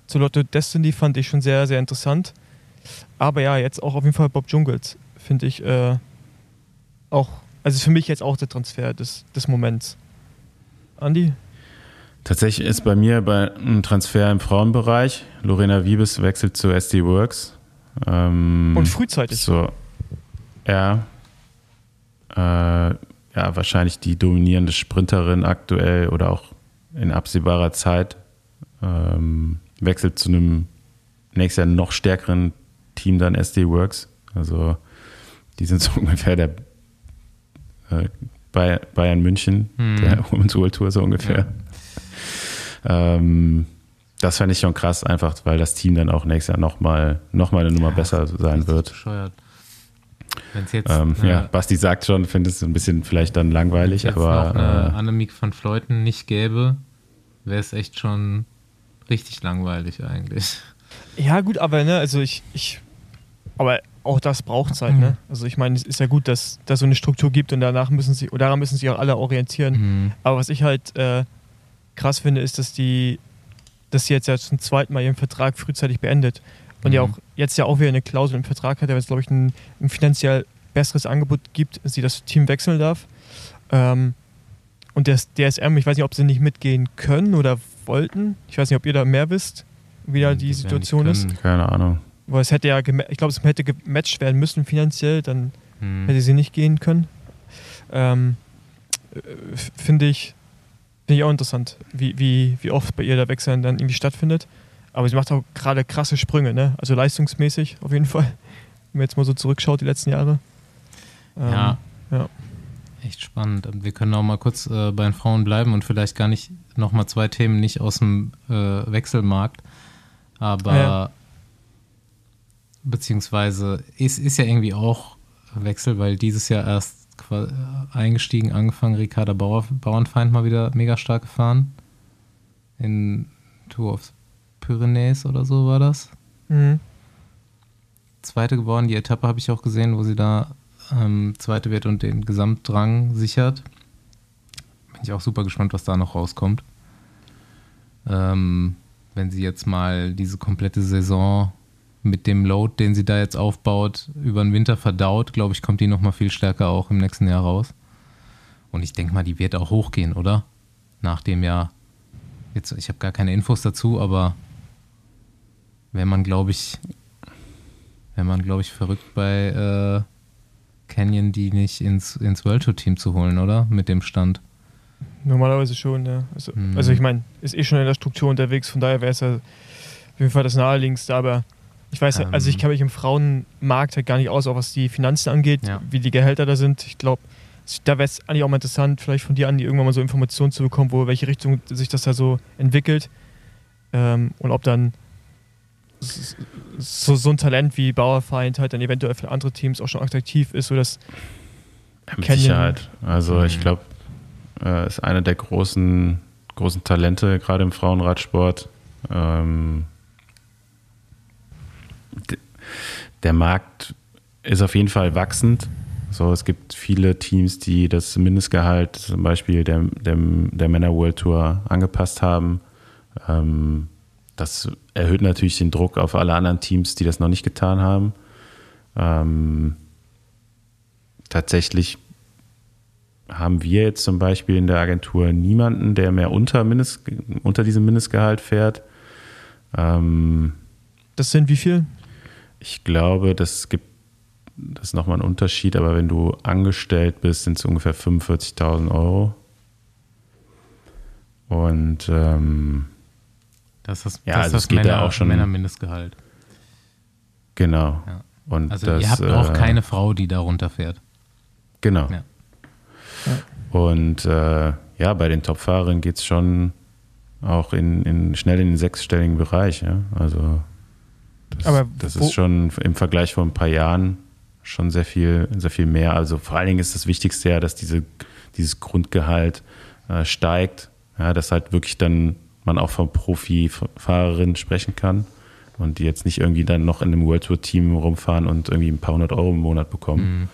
zu Lotto Destiny fand ich schon sehr, sehr interessant. Aber ja, jetzt auch auf jeden Fall Bob Jungels finde ich äh, auch also für mich jetzt auch der Transfer des, des Moments. Andi? Tatsächlich ist bei mir bei einem Transfer im Frauenbereich. Lorena Wiebes wechselt zu SD Works. Ähm, Und frühzeitig. So, ja. Äh, ja, wahrscheinlich die dominierende Sprinterin aktuell oder auch in absehbarer Zeit. Ähm, wechselt zu einem nächstes Jahr noch stärkeren Team dann SD Works. Also die sind so ungefähr der äh, Bayern München, hm. der Women's World Tour so ungefähr. Ja. Ähm, das fände ich schon krass, einfach weil das Team dann auch nächstes Jahr nochmal noch mal eine Nummer ja, besser sein wird. Bescheuert. Wenn's jetzt, ähm, äh, ja, Basti sagt schon, finde es ein bisschen vielleicht dann langweilig, Wenn es aber. Wenn es äh, Annemiek van Fleuten nicht gäbe, wäre es echt schon richtig langweilig eigentlich. Ja, gut, aber ne, also ich, ich aber auch das braucht es halt, ne? Also ich meine, es ist ja gut, dass da so eine Struktur gibt und danach müssen sie, oder daran müssen sich auch alle orientieren. Mhm. Aber was ich halt äh, krass finde, ist, dass die, dass sie jetzt ja zum zweiten Mal ihren Vertrag frühzeitig beendet. Und ja Mhm. auch jetzt ja auch wieder eine Klausel im Vertrag hat, der jetzt, glaube ich, ein, ein finanziell besseres Angebot gibt, dass sie das Team wechseln darf. Ähm, und der DSM, ich weiß nicht, ob sie nicht mitgehen können oder wollten. Ich weiß nicht, ob ihr da mehr wisst, wie da Die die werden Situation ist. Keine Ahnung. Weil es hätte ja, ich glaube, es hätte gematcht werden müssen finanziell, dann Mhm. hätte sie nicht gehen können. Ähm, äh, Finde ich, finde ich auch interessant, wie, wie, wie oft bei ihr der Wechsel dann irgendwie stattfindet. Aber sie macht auch gerade krasse Sprünge, ne? Also leistungsmäßig auf jeden Fall. Wenn man jetzt mal so zurückschaut, die letzten Jahre. Ähm, Ja. ja. Echt spannend. Wir können auch mal kurz äh, bei den Frauen bleiben und vielleicht gar nicht nochmal zwei Themen nicht aus dem äh, Wechselmarkt. Aber Ja. Beziehungsweise ist, ist ja irgendwie auch Wechsel, weil dieses Jahr erst eingestiegen, angefangen, Ricarda Bauer, Bauernfeind mal wieder mega stark gefahren. In Tour of Pyrenees oder so war das. Mhm. Zweite geworden. Die Etappe habe ich auch gesehen, wo sie da ähm, Zweite wird und den Gesamtdrang sichert. Bin ich auch super gespannt, was da noch rauskommt. Ähm, wenn sie jetzt mal diese komplette Saison mit dem Load, den sie da jetzt aufbaut, über den Winter verdaut, glaube ich, kommt die noch mal viel stärker auch im nächsten Jahr raus. Und ich denke mal, die wird auch hochgehen, oder? Nach dem Jahr. Jetzt, ich habe gar keine Infos dazu, aber wenn man, glaube ich, wenn man, glaube ich, verrückt bei äh, Canyon, die nicht ins, ins World Tour Team zu holen, oder? Mit dem Stand. Normalerweise schon, ja. Also, Mhm. also ich meine, ist eh schon in der Struktur unterwegs, von daher wäre es ja auf jeden Fall das naheliegendste, aber ich weiß, Ähm. also ich kenne mich im Frauenmarkt halt gar nicht aus, auch was die Finanzen angeht, Ja. wie die Gehälter da sind. Ich glaube, da wäre es eigentlich auch mal interessant, vielleicht von dir, Andi, irgendwann mal so Informationen zu bekommen, wo welche Richtung sich das da so entwickelt. Ähm, und ob dann so, so ein Talent wie Bauerfeind halt dann eventuell für andere Teams auch schon attraktiv ist, sodass Ja, mit Canyon. Sicherheit. Also ich Mhm. glaube, äh, ist eine der großen, großen Talente, gerade im Frauenradsport. Ähm, der Markt ist auf jeden Fall wachsend. So, es gibt viele Teams, die das Mindestgehalt zum Beispiel der, der, der Männer World Tour angepasst haben. Ähm, das erhöht natürlich den Druck auf alle anderen Teams, die das noch nicht getan haben. Ähm, tatsächlich haben wir jetzt zum Beispiel in der Agentur niemanden, der mehr unter, Mindest, unter diesem Mindestgehalt fährt. Ähm, das sind wie viel? Ich glaube, das gibt das ist nochmal ein Unterschied, aber wenn du angestellt bist, sind es ungefähr 45.000 Euro. Und ähm, Das ist Ja, das, also ist es geht Männer, ja auch schon- Männermindestgehalt. genau. Ja. Und Also das, ihr habt auch äh, keine Frau, die da runterfährt. Genau. Ja. Und äh, ja, bei den Topfahrern geht es schon auch in, in, schnell in den sechsstelligen Bereich. Ja? Also das, Aber das ist schon im Vergleich vor ein paar Jahren schon sehr viel, sehr viel mehr. Also vor allen Dingen ist das Wichtigste ja, dass diese, dieses Grundgehalt äh, steigt, ja, dass halt wirklich dann man auch von Profifahrerinnen sprechen kann und die jetzt nicht irgendwie dann noch in einem World Tour Team rumfahren und irgendwie ein paar hundert Euro im Monat bekommen. Mhm.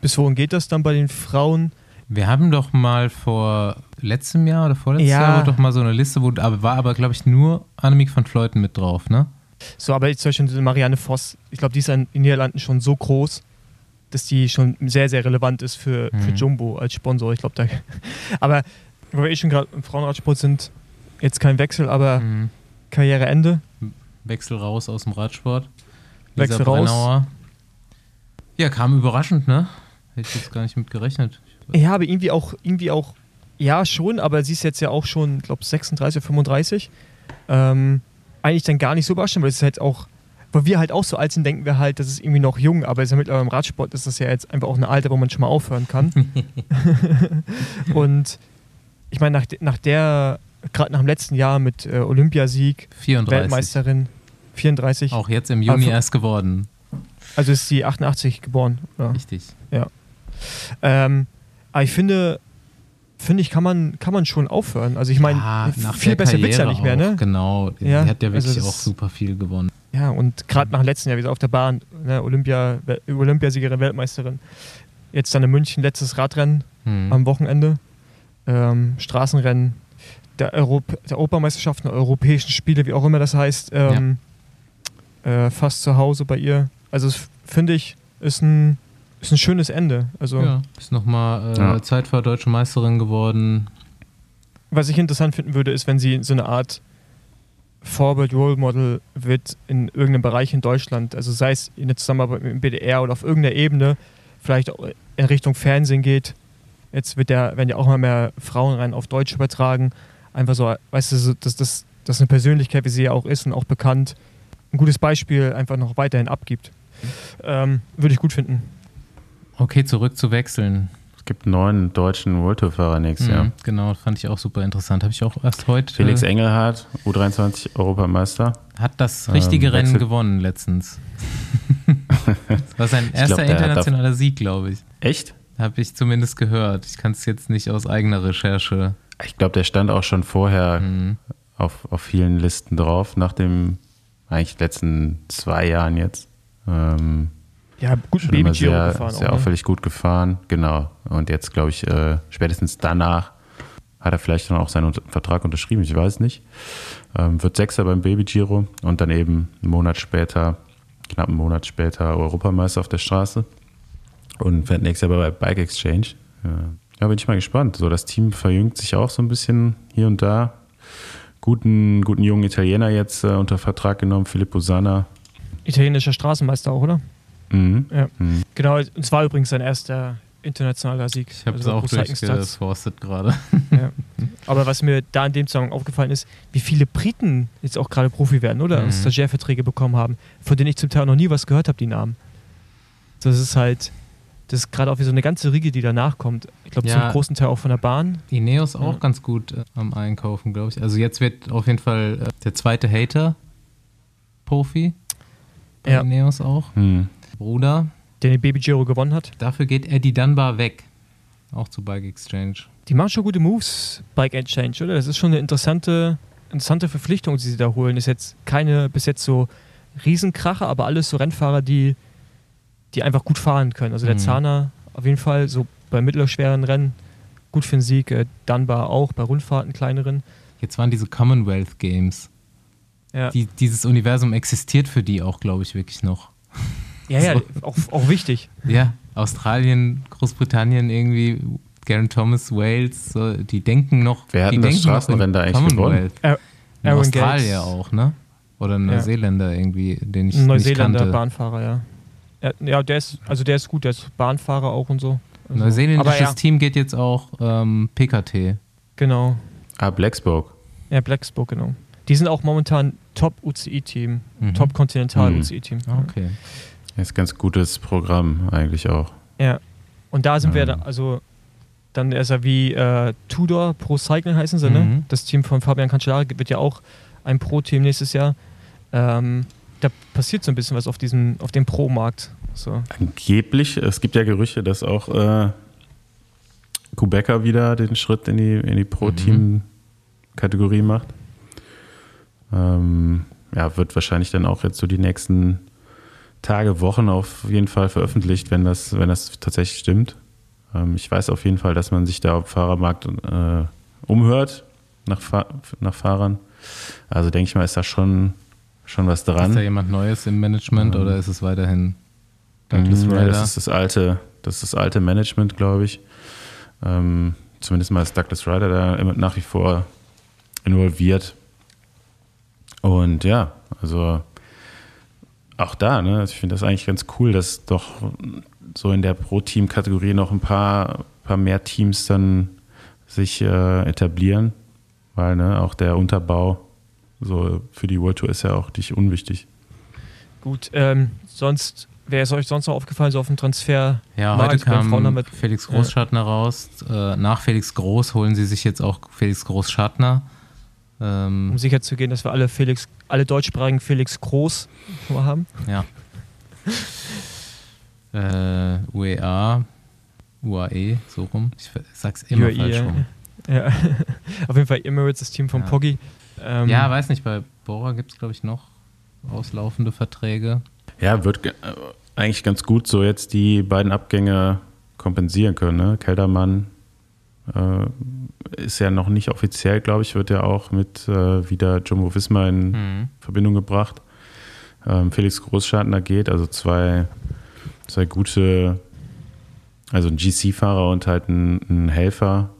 Bis wohin geht das dann bei den Frauen? Wir haben doch mal vor letztem Jahr oder vorletztes Ja. Jahr doch mal so eine Liste, wo war aber glaube ich nur Annemiek van Fleuten mit drauf, ne? So, aber jetzt zum Beispiel Marianne Voss, ich glaube, die ist in den Niederlanden schon so groß, dass die schon sehr, sehr relevant ist für, für Mhm. Jumbo als Sponsor. Ich glaube, da. Aber wo wir eh schon gerade im Frauenradsport sind, jetzt kein Wechsel, aber Mhm. Karriereende. Wechsel raus aus dem Radsport. Wechsel raus. Brennauer. Ja, kam überraschend, ne? Hätte ich jetzt gar nicht mit gerechnet. Ja, aber irgendwie auch, irgendwie auch, ja, schon, aber sie ist jetzt ja auch schon, ich glaube, 36, 35. Ähm, eigentlich dann gar nicht so überraschend, weil es halt auch, weil wir halt auch so alt sind, denken wir halt, das ist irgendwie noch jung, aber ist ja mittlerweile im Radsport ist das ja jetzt einfach auch ein Alter, wo man schon mal aufhören kann. Und ich meine, nach, nach der, gerade nach dem letzten Jahr mit äh, Olympiasieg, 34. Weltmeisterin, 34, Auch jetzt im Juni Aber- erst geworden. also ist sie 88 geboren. Ja. Richtig. Ähm, aber ich finde, finde ich, kann man, kann man schon aufhören. Also ich meine, Ja, viel besser wird es ja nicht mehr, auch, ne? Genau. Ja, hat ja also wirklich das- auch super viel gewonnen. Ja, und gerade nach dem letzten Jahr wieder auf der Bahn, ne, Olympia, Olympiasiegerin, Weltmeisterin. Jetzt dann in München, letztes Radrennen Hm. am Wochenende. Ähm, Straßenrennen der, Europ der Europameisterschaften, der Europäischen Spiele, wie auch immer das heißt, ähm, äh, fast zu Hause bei ihr. Also finde ich, ist ein, ist ein schönes Ende. Also Ja, ist nochmal äh, Ja. Zeitfahr deutsche Meisterin geworden. was ich interessant finden würde, ist, wenn sie so eine Art Vorbild, Role Model wird in irgendeinem Bereich in Deutschland, also sei es in der Zusammenarbeit mit dem BDR oder auf irgendeiner Ebene, vielleicht auch in Richtung Fernsehen geht. Jetzt wird der, werden ja auch mal mehr Frauen rein auf Deutsch übertragen. Einfach so, weißt du, so, dass das dass eine Persönlichkeit, wie sie ja auch ist und auch bekannt, ein gutes Beispiel einfach noch weiterhin abgibt. Ähm, würde ich gut finden. Okay, zurück zu wechseln. Es gibt neuen deutschen World Tour Fahrer nächstes Mhm, Jahr. Genau, fand ich auch super interessant. Habe ich auch erst heute. Felix äh, Engelhardt, U23 Europameister. hat das richtige Ähm, Rennen gewonnen letztens. das war sein glaub, erster hat internationaler Sieg, glaube ich. Echt? Habe ich zumindest gehört. Ich kann es jetzt nicht aus eigener Recherche. Ich glaube, der stand auch schon vorher Mhm. auf, auf vielen Listen drauf, nach dem eigentlich letzten zwei Jahren jetzt. Ähm, Ja, gut schon Baby immer Giro sehr, gefahren. sehr auch, ne? auffällig gut gefahren. Genau. Und jetzt, glaube ich, äh, spätestens danach hat er vielleicht dann auch seinen Unter- Vertrag unterschrieben. Ich weiß nicht. Ähm, wird Sechster beim Baby Giro und dann eben einen Monat später, knapp einen Monat später Europameister auf der Straße und fährt nächstes Jahr bei Bike Exchange. Ja. ja, bin ich mal gespannt. So, das Team verjüngt sich auch so ein bisschen hier und da. Guten, guten jungen Italiener jetzt äh, unter Vertrag genommen, Filippo Sanna. Italienischer Straßenmeister auch, oder? Mhm. Ja. Mhm. Genau, und es war übrigens sein erster internationaler Sieg. Ich habe es Also auch durchgeforstet gerade. Ja. Aber was mir da in dem Zusammenhang aufgefallen ist, wie viele Briten jetzt auch gerade Profi werden, oder? Mhm. Und Stagiairverträge bekommen haben, von denen ich zum Teil noch nie was gehört habe, die Namen. Das ist halt, das ist gerade auch wie so eine ganze Riege, die danach kommt. Ich glaube, Ja. zum großen Teil auch von der Bahn. Ineos auch Ja. ganz gut äh, am Einkaufen, glaube ich. Also jetzt wird auf jeden Fall äh, der zweite Hater Profi bei Ja. Ineos auch. Mhm. Bruder. Der den Baby Giro gewonnen hat. Dafür geht Eddie Dunbar weg. Auch zu Bike Exchange. Die machen schon gute Moves, Bike Exchange, oder? Das ist schon eine interessante, interessante Verpflichtung, die sie da holen. Ist jetzt keine bis jetzt so Riesenkracher, aber alles so Rennfahrer, die, die einfach gut fahren können. Also der Mhm. Zahner auf jeden Fall so bei mittelschweren Rennen gut für den Sieg. Äh, Dunbar auch bei Rundfahrten kleineren. Jetzt waren diese Commonwealth Games. Ja, Die, dieses Universum existiert für die auch, glaube ich, wirklich noch. Ja, ja auch, auch wichtig. Ja, Australien, Großbritannien irgendwie, Garen Thomas, Wales, so, die denken noch. Wer hat die denn das denken noch in Straßenrennen da eigentlich. Aaron Ein Aaron Australier Gates. auch, ne? Oder ein Ja. Neuseeländer irgendwie, den ich Ein nicht Neuseeländer kannte. Bahnfahrer, ja. ja. Ja, der ist, also der ist gut, der ist Bahnfahrer auch und so. Also, Neuseeländisches ja, Team geht jetzt auch ähm, PKT. genau. Ah, Blacksburg. Ja, Blacksburg, genau. Die sind auch momentan Top-UCI-Team, Mhm. Top-Kontinental-UCI-Team. Ah, Okay. Das ist ein ganz gutes Programm eigentlich auch. Ja. Und da sind wir, Ähm. da, also dann ist er wie äh, Tudor Pro Cycling heißen sie, ne? Mhm. Das Team von Fabian Cancellara wird ja auch ein Pro-Team nächstes Jahr. Ähm, da passiert so ein bisschen was auf diesem, auf dem Pro-Markt. So. Angeblich, es gibt ja Gerüchte, dass auch äh, Kubeka wieder den Schritt in die, in die Pro-Team-Kategorie macht. Ähm, ja, wird wahrscheinlich dann auch jetzt so die nächsten Tage, Wochen auf jeden Fall veröffentlicht, wenn das, wenn das tatsächlich stimmt. Ähm, ich weiß auf jeden Fall, dass man sich da am Fahrermarkt äh, umhört nach, Fa nach Fahrern. Also denke ich mal, ist da schon, schon was dran. Ist da jemand Neues im Management Ähm. oder ist es weiterhin Douglas Mhm, Ja, Ryder? das ist das alte, das ist das alte Management, glaube ich. Ähm, zumindest mal ist Douglas Ryder da immer nach wie vor involviert. Und ja, also auch da, ne, also ich finde das eigentlich ganz cool, dass doch so in der Pro-Team-Kategorie noch ein paar, paar mehr Teams dann sich äh, etablieren, weil ne, auch der Unterbau so für die World Tour ist ja auch nicht unwichtig. Gut, ähm, sonst, wer ist euch sonst noch aufgefallen, so auf dem Transfer? Ja, heute kam Felix Großschartner raus. Äh, nach Felix Groß holen sie sich jetzt auch Felix Großschartner. Ähm, Um sicher zu gehen, dass wir alle Felix, alle deutschsprachigen Felix Groß haben. ja. äh, UEA, UAE, so rum. Ich sag's immer UAE, falsch rum. Ja. auf jeden Fall Emirates, das Team von Ja. Poggi. Ähm, Ja, weiß nicht, bei Bora gibt es, glaube ich, noch auslaufende Verträge. Ja, wird äh, eigentlich ganz gut so jetzt die beiden Abgänge kompensieren können. Ne? Keldermann ist ja noch nicht offiziell, glaube ich, wird ja auch mit äh, wieder Jumbo Visma in Mhm. Verbindung gebracht. Ähm, Felix Großschartner geht, also zwei, zwei gute, also ein GC-Fahrer und halt ein, ein Helfer.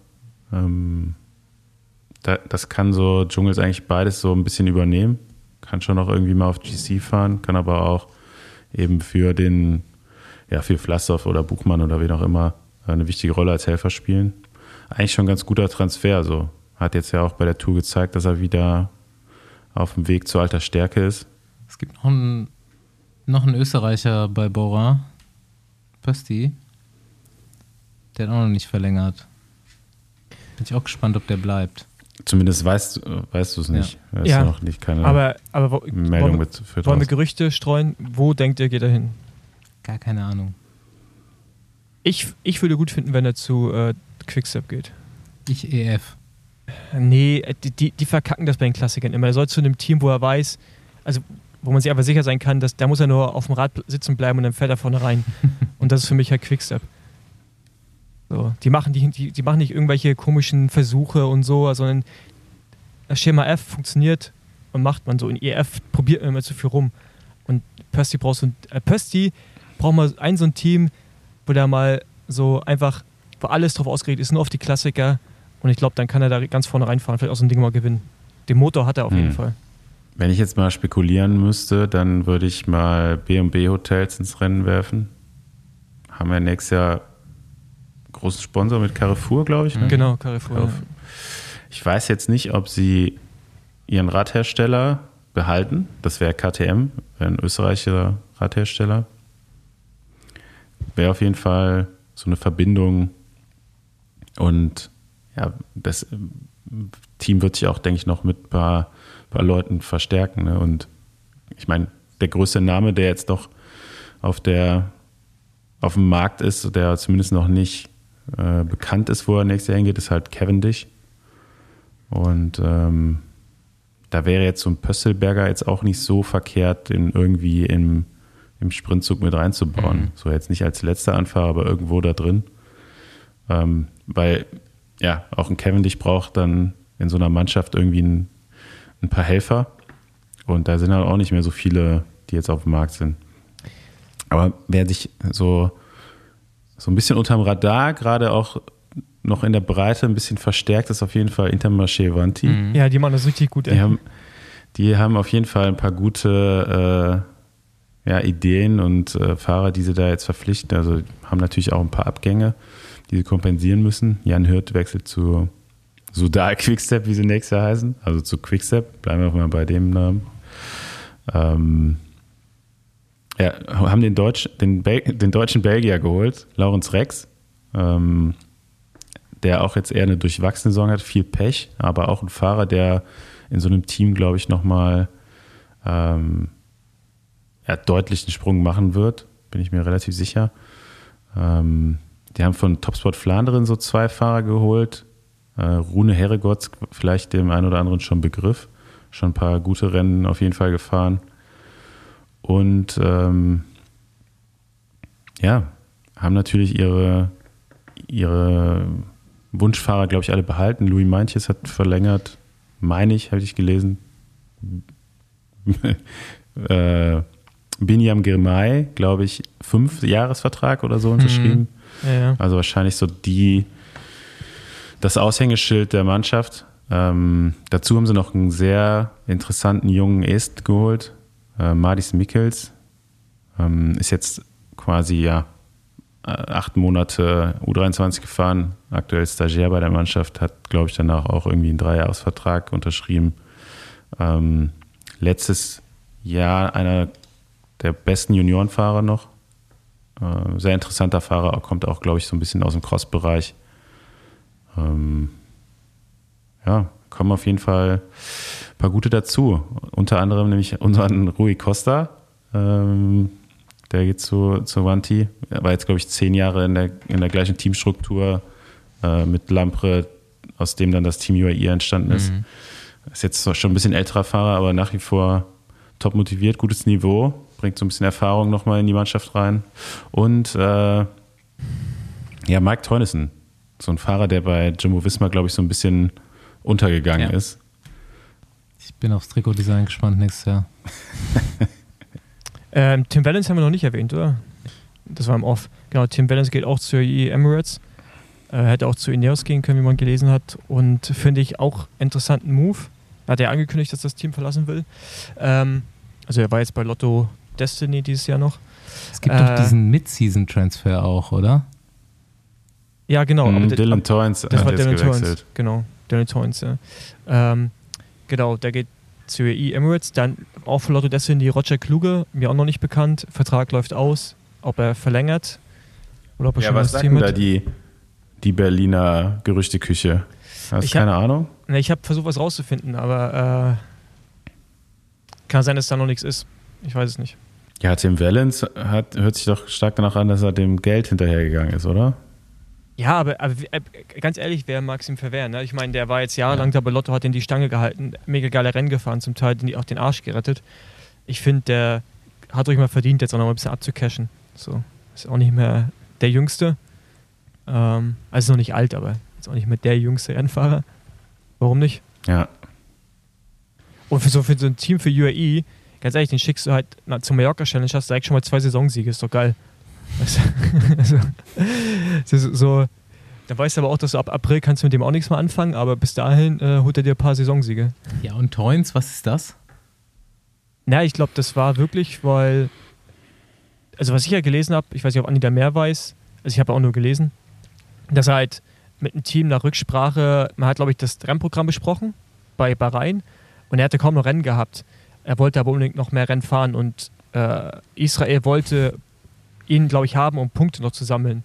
Ähm, da, das kann so Dschungels eigentlich beides so ein bisschen übernehmen. Kann schon noch irgendwie mal auf GC fahren, kann aber auch eben für den, ja, für Flassow oder Buchmann oder wen auch immer eine wichtige Rolle als Helfer spielen. Eigentlich schon ein ganz guter Transfer. So hat jetzt ja auch bei der Tour gezeigt, dass er wieder auf dem Weg zu alter Stärke ist. Es gibt noch einen, noch einen Österreicher bei Bora, Pösti. Der hat auch noch nicht verlängert. Bin ich auch gespannt, ob der bleibt. Zumindest weißt, weißt du es nicht. Ist Ja. noch nicht keine Aber, aber wo, Meldung wollen, wir, mit für wollen wir. Gerüchte streuen? Wo denkt ihr, geht er hin? Gar keine Ahnung. Ich, ich würde gut finden, wenn er zu äh, Quickstep geht. Ich EF. Nee, äh, die, die, die verkacken das bei den Klassikern immer. Er soll zu einem Team, wo er weiß, also wo man sich einfach sicher sein kann, dass da muss er nur auf dem Rad sitzen bleiben und dann fährt er vorne rein. und das ist für mich halt Quickstep. So, die, machen die, die, die machen nicht irgendwelche komischen Versuche und so, sondern das Schema F funktioniert und macht man so. In EF probiert man immer zu viel rum. Und Pösti braucht so ein, äh, Pösti braucht mal ein so ein Team, wo der mal so einfach, wo alles drauf ausgelegt ist, nur auf die Klassiker. Und ich glaube, dann kann er da ganz vorne reinfahren, vielleicht auch so ein Ding mal gewinnen. Den Motor hat er auf jeden Hm. Fall. Wenn ich jetzt mal spekulieren müsste, dann würde ich mal B&B Hotels ins Rennen werfen. Haben wir nächstes Jahr großen Sponsor mit Carrefour, glaube ich. Ne? Genau, Carrefour. Ja. Auf- Ich weiß jetzt nicht, ob sie ihren Radhersteller behalten. Das wäre KTM, wäre ein österreichischer Radhersteller. Wäre auf jeden Fall so eine Verbindung. Und ja, das Team wird sich auch, denke ich, noch mit ein paar, paar Leuten verstärken. Ne? Und ich meine, der größte Name, der jetzt noch auf der auf dem Markt ist, der zumindest noch nicht äh, bekannt ist, wo er nächstes Jahr hingeht, ist halt Cavendish. Und ähm, da wäre jetzt so ein Pösselberger jetzt auch nicht so verkehrt, den irgendwie im, im Sprintzug mit reinzubauen. Mhm. So jetzt nicht als letzter Anfahrer, aber irgendwo da drin. Ähm, weil ja, auch ein Cavendish braucht dann in so einer Mannschaft irgendwie ein, ein paar Helfer. Und da sind halt auch nicht mehr so viele, die jetzt auf dem Markt sind. Aber wer sich so, so ein bisschen unterm Radar, gerade auch noch in der Breite ein bisschen verstärkt, ist auf jeden Fall Intermarché Vanti. Mhm. ja, die machen das richtig gut. Die haben, die haben auf jeden Fall ein paar gute äh, ja, Ideen und äh, Fahrer, die sie da jetzt verpflichten. Also haben natürlich auch ein paar Abgänge, die sie kompensieren müssen. Jan Hirt wechselt zu Sudal Quickstep, wie sie nächstes Jahr heißen. Also zu Quickstep. Bleiben wir mal bei dem Namen. Ähm, ja, haben den, Deutsch, den, den deutschen Belgier geholt, Laurens Rex. Ähm, der auch jetzt eher eine durchwachsene Saison hat, viel Pech, aber auch ein Fahrer, der in so einem Team, glaube ich, nochmal ähm, ja, deutlich einen Sprung machen wird, bin ich mir relativ sicher. Ähm, die haben von Topsport Flandern so zwei Fahrer geholt. Äh, Rune Herregotz, vielleicht dem einen oder anderen schon Begriff. Schon ein paar gute Rennen auf jeden Fall gefahren. Und ähm, ja, haben natürlich ihre, ihre Wunschfahrer, glaube ich, alle behalten. Louis Meintjes hat verlängert, meine ich, habe ich gelesen. äh, Binyam Girmay, glaube ich, fünf Jahresvertrag oder so unterschrieben. Ja, ja. Also wahrscheinlich so die, das Aushängeschild der Mannschaft. Ähm, dazu haben sie noch einen sehr interessanten jungen Est geholt, äh, Madis Mikkels. Ähm, ist jetzt quasi ja äh, acht Monate U23 gefahren, aktuell Stagiaire bei der Mannschaft, hat, glaube ich, danach auch irgendwie einen Dreijahresvertrag unterschrieben. Ähm, letztes Jahr einer der besten Juniorenfahrer noch. Äh, sehr interessanter Fahrer, kommt auch, glaube ich, so ein bisschen aus dem Cross-Bereich. Ähm, ja, kommen auf jeden Fall ein paar gute dazu. Unter anderem nämlich unseren Rui Costa. Ähm, der geht zu, zu Vanti. Er war jetzt, glaube ich, zehn Jahre in der, in der gleichen Teamstruktur äh, mit Lampre, aus dem dann das Team UAE entstanden ist. Mhm. Ist jetzt schon ein bisschen älterer Fahrer, aber nach wie vor top motiviert, gutes Niveau, bringt so ein bisschen Erfahrung nochmal in die Mannschaft rein. Und äh, ja, Mike Teunissen, so ein Fahrer, der bei Jimbo Visma, glaube ich, so ein bisschen untergegangen Ja. ist. Ich bin aufs Trikotdesign gespannt nächstes Jahr. Ähm, Tim Valens haben wir noch nicht erwähnt, oder? Das war im Off. Genau, Tim Valens geht auch zur EE Emirates. Äh, hätte auch zu Ineos gehen können, wie man gelesen hat. Und finde ich auch interessanten Move. Hat er angekündigt, dass das Team verlassen will. Ähm, also er war jetzt bei Lotto Destiny dieses Jahr noch. Es gibt Äh, doch diesen Mid-Season-Transfer auch, oder? Ja, genau. Aber der- Dylan Torrance Das hat war Dylan gewechselt. Torrance. Genau, Dylan Torrance, ja. Ähm, genau, der geht zu EE Emirates. Dann auch für Lotto Destiny Roger Kluge, mir auch noch nicht bekannt. Vertrag läuft aus. Ob er verlängert oder ob er Ja, schon was das sagt Team denn da die, die Berliner Gerüchteküche? Hast Ich du hab- keine Ahnung? Ne, ich habe versucht, was rauszufinden, aber äh, kann sein, dass da noch nichts ist. Ich weiß es nicht. Ja, Tim Valens hat, hört sich doch stark danach an, dass er dem Geld hinterhergegangen ist, oder? Ja, aber, aber äh, ganz ehrlich, wer mag es ihm verwehren? Ne? Ich meine, der war jetzt jahrelang da bei Lotto, hat in die Stange gehalten, mega geile Rennen gefahren, zum Teil auch den Arsch gerettet. Ich finde, der hat ruhig mal verdient, jetzt auch noch mal ein bisschen abzucashen. So, ist auch nicht mehr der Jüngste. Ähm, also ist noch nicht alt, aber ist auch nicht mehr der jüngste Rennfahrer. Warum nicht? Ja. Und für so, für so ein Team für UAE, ganz ehrlich, den schickst du halt na, zum Mallorca Challenge, hast du direkt schon mal zwei Saisonsiege, ist doch geil. Weißt du? also, das ist so, dann weißt du aber auch, dass du ab April kannst du mit dem auch nichts mehr anfangen, aber bis dahin äh, holt er dir ein paar Saisonsiege. Ja, und Toins, was ist das? Na, ich glaube, das war wirklich, weil, also was ich ja gelesen habe, ich weiß nicht, ob Andi da mehr weiß, also ich habe auch nur gelesen, dass er halt mit einem Team nach Rücksprache, man hat, glaube ich, das Rennprogramm besprochen bei Bahrain und er hatte kaum noch Rennen gehabt. Er wollte aber unbedingt noch mehr Rennen fahren und äh, Israel wollte ihn, glaube ich, haben, um Punkte noch zu sammeln.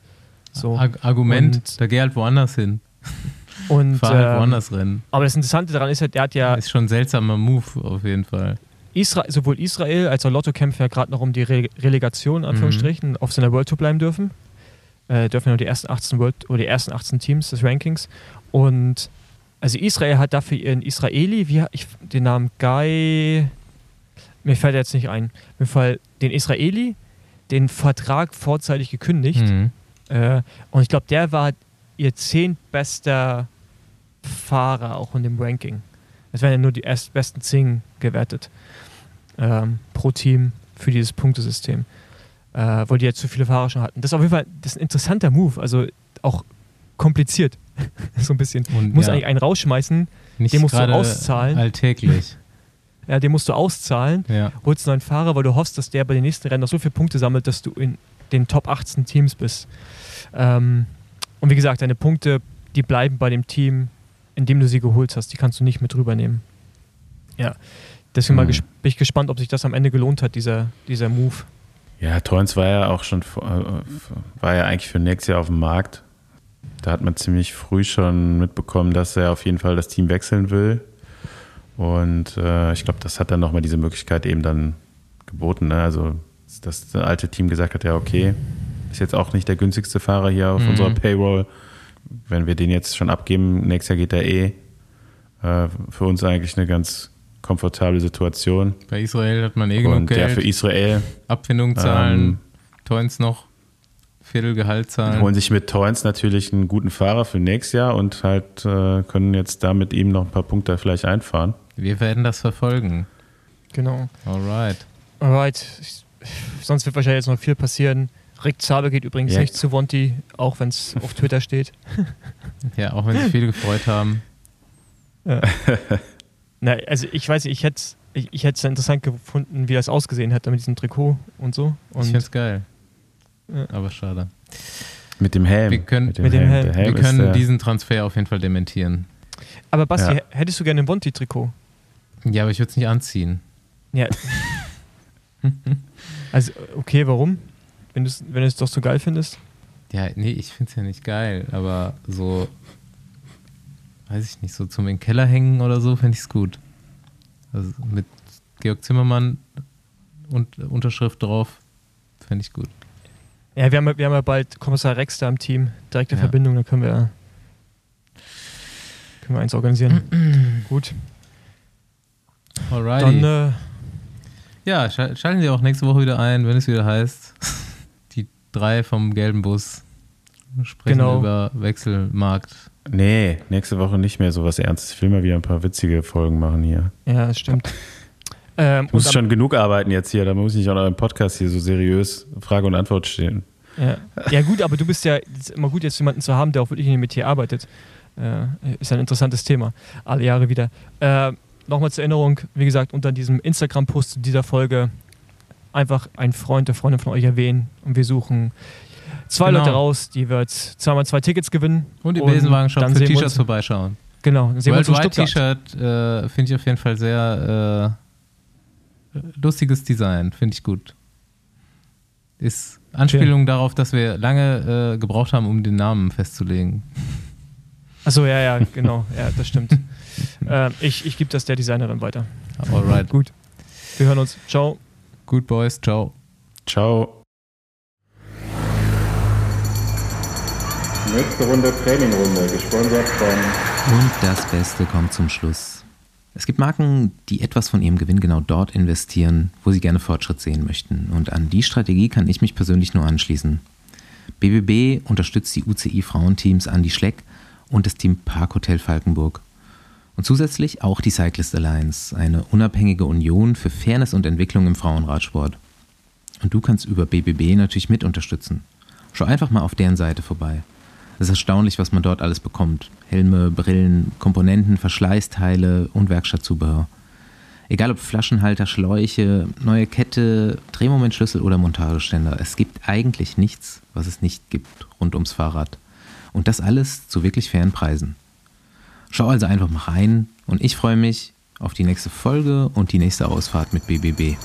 So. Ar Argument, Und- da geh halt woanders hin. Und, Fahr halt ähm, woanders rennen. aber das Interessante daran ist halt, er hat ja Ist schon ein seltsamer Move auf jeden Fall. Isra sowohl Israel als auch Lotto kämpfen ja gerade noch um die Re Relegation, in Anführungsstrichen, auf seiner World Tour bleiben dürfen. Äh, dürfen ja nur die ersten 18 World oder die ersten 18 Teams des Rankings. Und also Israel hat dafür ihren Israeli, wie ich den Namen Guy, mir fällt jetzt nicht ein, mir fällt den Israeli den Vertrag vorzeitig gekündigt. Mhm. Äh, und ich glaube, der war ihr zehntbester Fahrer auch in dem Ranking. Es werden ja nur die erst besten zehn gewertet ähm, pro Team für dieses Punktesystem, äh, weil die jetzt zu viele Fahrer schon hatten. Das ist auf jeden Fall das ist ein interessanter Move, also auch kompliziert, so ein bisschen. Und Du musst ja, eigentlich einen rausschmeißen, nicht den musst du auszahlen. Alltäglich. Ja, den musst du auszahlen, Ja. holst einen neuen Fahrer, weil du hoffst, dass der bei den nächsten Rennen noch so viele Punkte sammelt, dass du in den Top 18 Teams bist. Ähm, und wie gesagt, deine Punkte, die bleiben bei dem Team, in dem du sie geholt hast. Die kannst du nicht mit rübernehmen. Ja. Deswegen Mhm. ges bin ich gespannt, ob sich das am Ende gelohnt hat, dieser, dieser Move. Ja, Torrens war ja auch schon, äh, war ja eigentlich für nächstes Jahr auf dem Markt. Da hat man ziemlich früh schon mitbekommen, dass er auf jeden Fall das Team wechseln will. Und äh, ich glaube, das hat dann nochmal diese Möglichkeit eben dann geboten. Ne? Also, dass das alte Team gesagt hat, ja, okay, ist jetzt auch nicht der günstigste Fahrer hier auf Mhm. unserer Payroll. Wenn wir den jetzt schon abgeben, nächstes Jahr geht er eh. Äh, für uns eigentlich eine ganz komfortable Situation. Bei Israel hat man eh genug Und ja, Geld. für Israel Abfindung zahlen, Ähm, Toins noch, Viertelgehalt zahlen. holen sich mit Torrens natürlich einen guten Fahrer für nächstes Jahr und halt äh, können jetzt da mit ihm noch ein paar Punkte vielleicht einfahren. Wir werden das verfolgen. Genau. Alright. Alright. Sonst wird wahrscheinlich jetzt noch viel passieren. Rick Zabe geht übrigens Ja. nicht zu Vonti, auch wenn es auf Twitter steht. Ja, auch wenn sich viele gefreut haben. Na, also ich weiß nicht, ich hätte ich, ich hätte es interessant gefunden, wie das ausgesehen hätte mit diesem Trikot und so. ich Und find's geil. Ja. Aber schade. Mit dem Helm. Wir können- Mit dem Helm. Der Wir können diesen Transfer auf jeden Fall dementieren. aber Basti, Ja. hättest du gerne ein Vonti-Trikot? Ja, aber ich würde es nicht anziehen. Ja. also, okay, warum? Wenn du es wenn doch so geil findest? Ja, nee, ich finde es ja nicht geil, aber so, weiß ich nicht, so zum in den Keller hängen oder so, fände ich es gut. Also mit Georg Zimmermann und Unterschrift drauf, fände ich gut. Ja, wir haben, ja- wir haben ja bald Kommissar Rex da im Team. Direkte Ja. Verbindung, dann können wir, können wir eins organisieren. Gut. Alrighty. Dann, äh, Ja, schalten Sie auch nächste Woche wieder ein, wenn es wieder heißt, die drei vom gelben Bus sprechen genau. über Wechselmarkt. Nee, nächste Woche nicht mehr so was Ernstes. Ich will mal wieder ein paar witzige Folgen machen hier. Ja, das stimmt. Ähm, ich muss schon genug arbeiten jetzt hier, da muss ich nicht auch noch im Podcast hier so seriös Frage und Antwort stehen. Ja. ja, gut, aber du bist ja ist immer gut, jetzt jemanden zu haben, der auch wirklich in dem Metier arbeitet. Äh, ist ein interessantes Thema. Alle Jahre wieder. Äh, Nochmal zur Erinnerung, wie gesagt, unter diesem Instagram-Post dieser Folge einfach ein Freund, der Freundin von euch erwähnen und wir suchen zwei genau. Leute raus, die wird zweimal zwei Tickets gewinnen. Und im Besenwagen-Shop für T-Shirts vorbeischauen. Genau, dann sehen World wir uns T-Shirt äh, finde ich auf jeden Fall sehr äh, lustiges Design, finde ich gut. Ist Anspielung okay. darauf, dass wir lange äh, gebraucht haben, um den Namen festzulegen. Achso, ja, ja, genau. Ja, das stimmt. äh, ich ich gebe das der Designerin weiter. Alright. Gut. Wir hören uns. Ciao. Gut, Boys. Ciao. Ciao. Nächste Runde Trainingrunde, gesponsert von. Und das Beste kommt zum Schluss. Es gibt Marken, die etwas von ihrem Gewinn genau dort investieren, wo sie gerne Fortschritt sehen möchten. Und an die Strategie kann ich mich persönlich nur anschließen. BBB unterstützt die UCI-Frauenteams Andy Schleck und das Team Parkhotel Falkenburg. Und zusätzlich auch die Cyclist Alliance, eine unabhängige Union für Fairness und Entwicklung im Frauenradsport. Und du kannst über BBB natürlich mit unterstützen. Schau einfach mal auf deren Seite vorbei. Es ist erstaunlich, was man dort alles bekommt. Helme, Brillen, Komponenten, Verschleißteile und Werkstattzubehör. Egal ob Flaschenhalter, Schläuche, neue Kette, Drehmomentschlüssel oder Montageständer. Es gibt eigentlich nichts, was es nicht gibt rund ums Fahrrad. Und das alles zu wirklich fairen Preisen. Schau also einfach mal rein und ich freue mich auf die nächste Folge und die nächste Ausfahrt mit BBB.